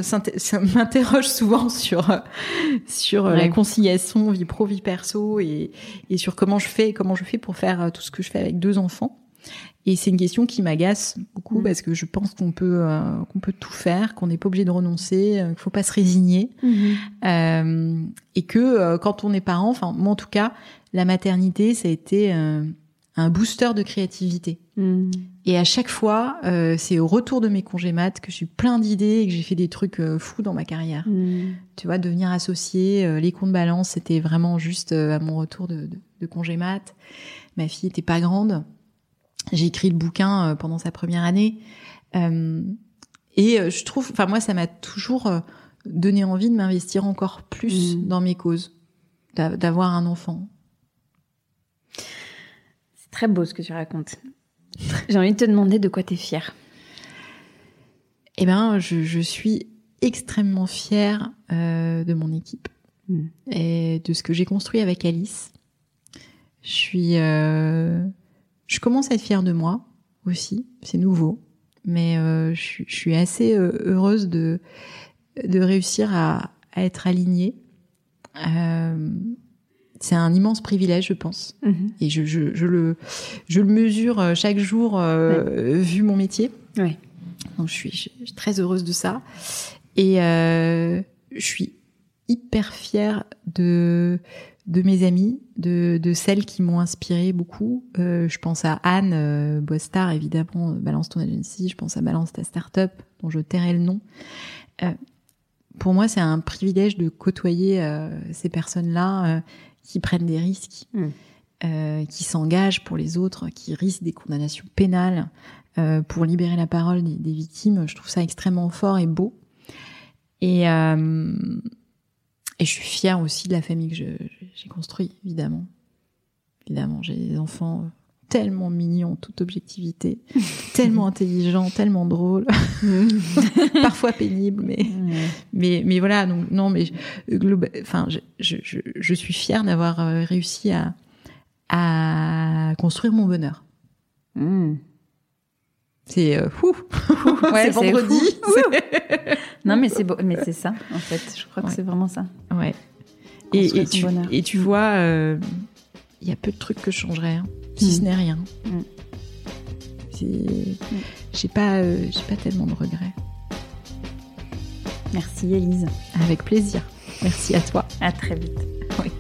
Speaker 2: m'interrogent *laughs* souvent *laughs* sur sur la conciliation vie pro vie perso et, et sur comment je fais comment je fais pour faire tout ce que je fais avec deux enfants. Et c'est une question qui m'agace beaucoup mm. parce que je pense qu'on peut euh, qu'on peut tout faire, qu'on n'est pas obligé de renoncer, euh, qu'il faut pas se résigner, mm-hmm. euh, et que quand on est parent, enfin moi en tout cas, la maternité ça a été un booster de créativité. Mm. Et à chaque fois, c'est au retour de mes congés maths que je suis plein d'idées et que j'ai fait des trucs fous dans ma carrière. Mm. Tu vois, devenir associé, les comptes balance, c'était vraiment juste à mon retour de, de, de congés maths. Ma fille était pas grande. J'ai écrit le bouquin euh, pendant sa première année. Euh, et euh, je trouve, enfin moi, ça m'a toujours donné envie de m'investir encore plus mmh. dans mes causes, d'avoir un enfant.
Speaker 1: C'est très beau ce que tu racontes. J'ai envie de te demander de quoi tu es fière.
Speaker 2: Eh ben, je, je suis extrêmement fière euh, de mon équipe mmh. et de ce que j'ai construit avec Alice. Je suis, euh, je commence à être fière de moi aussi. C'est nouveau, mais euh, je, suis- je suis assez euh, heureuse de de réussir à, à être alignée. Euh, c'est un immense privilège, je pense,
Speaker 1: Mhm.
Speaker 2: et je, je, je le je le mesure euh, chaque jour euh, vu mon métier.
Speaker 1: Ouais.
Speaker 2: Donc je suis, je suis très heureuse de ça. Et euh, je suis hyper fière de de mes amies, de, de celles qui m'ont inspiré beaucoup. Euh, je pense à Anne euh, Boistard, évidemment, euh, Balance ton agency. Je pense à Balance ta startup, dont je tairai le nom. Euh, pour moi, c'est un privilège de côtoyer ces personnes-là qui prennent des risques,
Speaker 1: Mm.
Speaker 2: euh, qui s'engagent pour les autres, qui risquent des condamnations pénales pour libérer la parole des, des victimes. Je trouve ça extrêmement fort et beau. Et, et je suis fière aussi de la famille que j'ai construite, évidemment. Évidemment, j'ai des enfants tellement mignons, toute objectivité, *laughs* tellement intelligents, tellement drôles, *laughs* *laughs* parfois pénibles, mais
Speaker 1: Ouais.
Speaker 2: mais mais voilà donc non mais je- globa- enfin je, je, je, je suis fière d'avoir euh, réussi à à construire mon bonheur
Speaker 1: Mhm.
Speaker 2: C'est euh, fou
Speaker 1: Ouais, *laughs*
Speaker 2: c'est vendredi. *laughs*
Speaker 1: Non, mais c'est beau, mais c'est ça, en fait. Je crois
Speaker 2: Ouais.
Speaker 1: que c'est vraiment ça.
Speaker 2: ouais et, tu, et tu vois euh, il y a peu de trucs que je changerais hein, si
Speaker 1: Mm.
Speaker 2: ce n'est rien
Speaker 1: Mm.
Speaker 2: c'est j'ai pas euh, j'ai pas tellement de regrets
Speaker 1: Merci, Élise.
Speaker 2: avec plaisir merci à toi
Speaker 1: À très vite.
Speaker 2: oui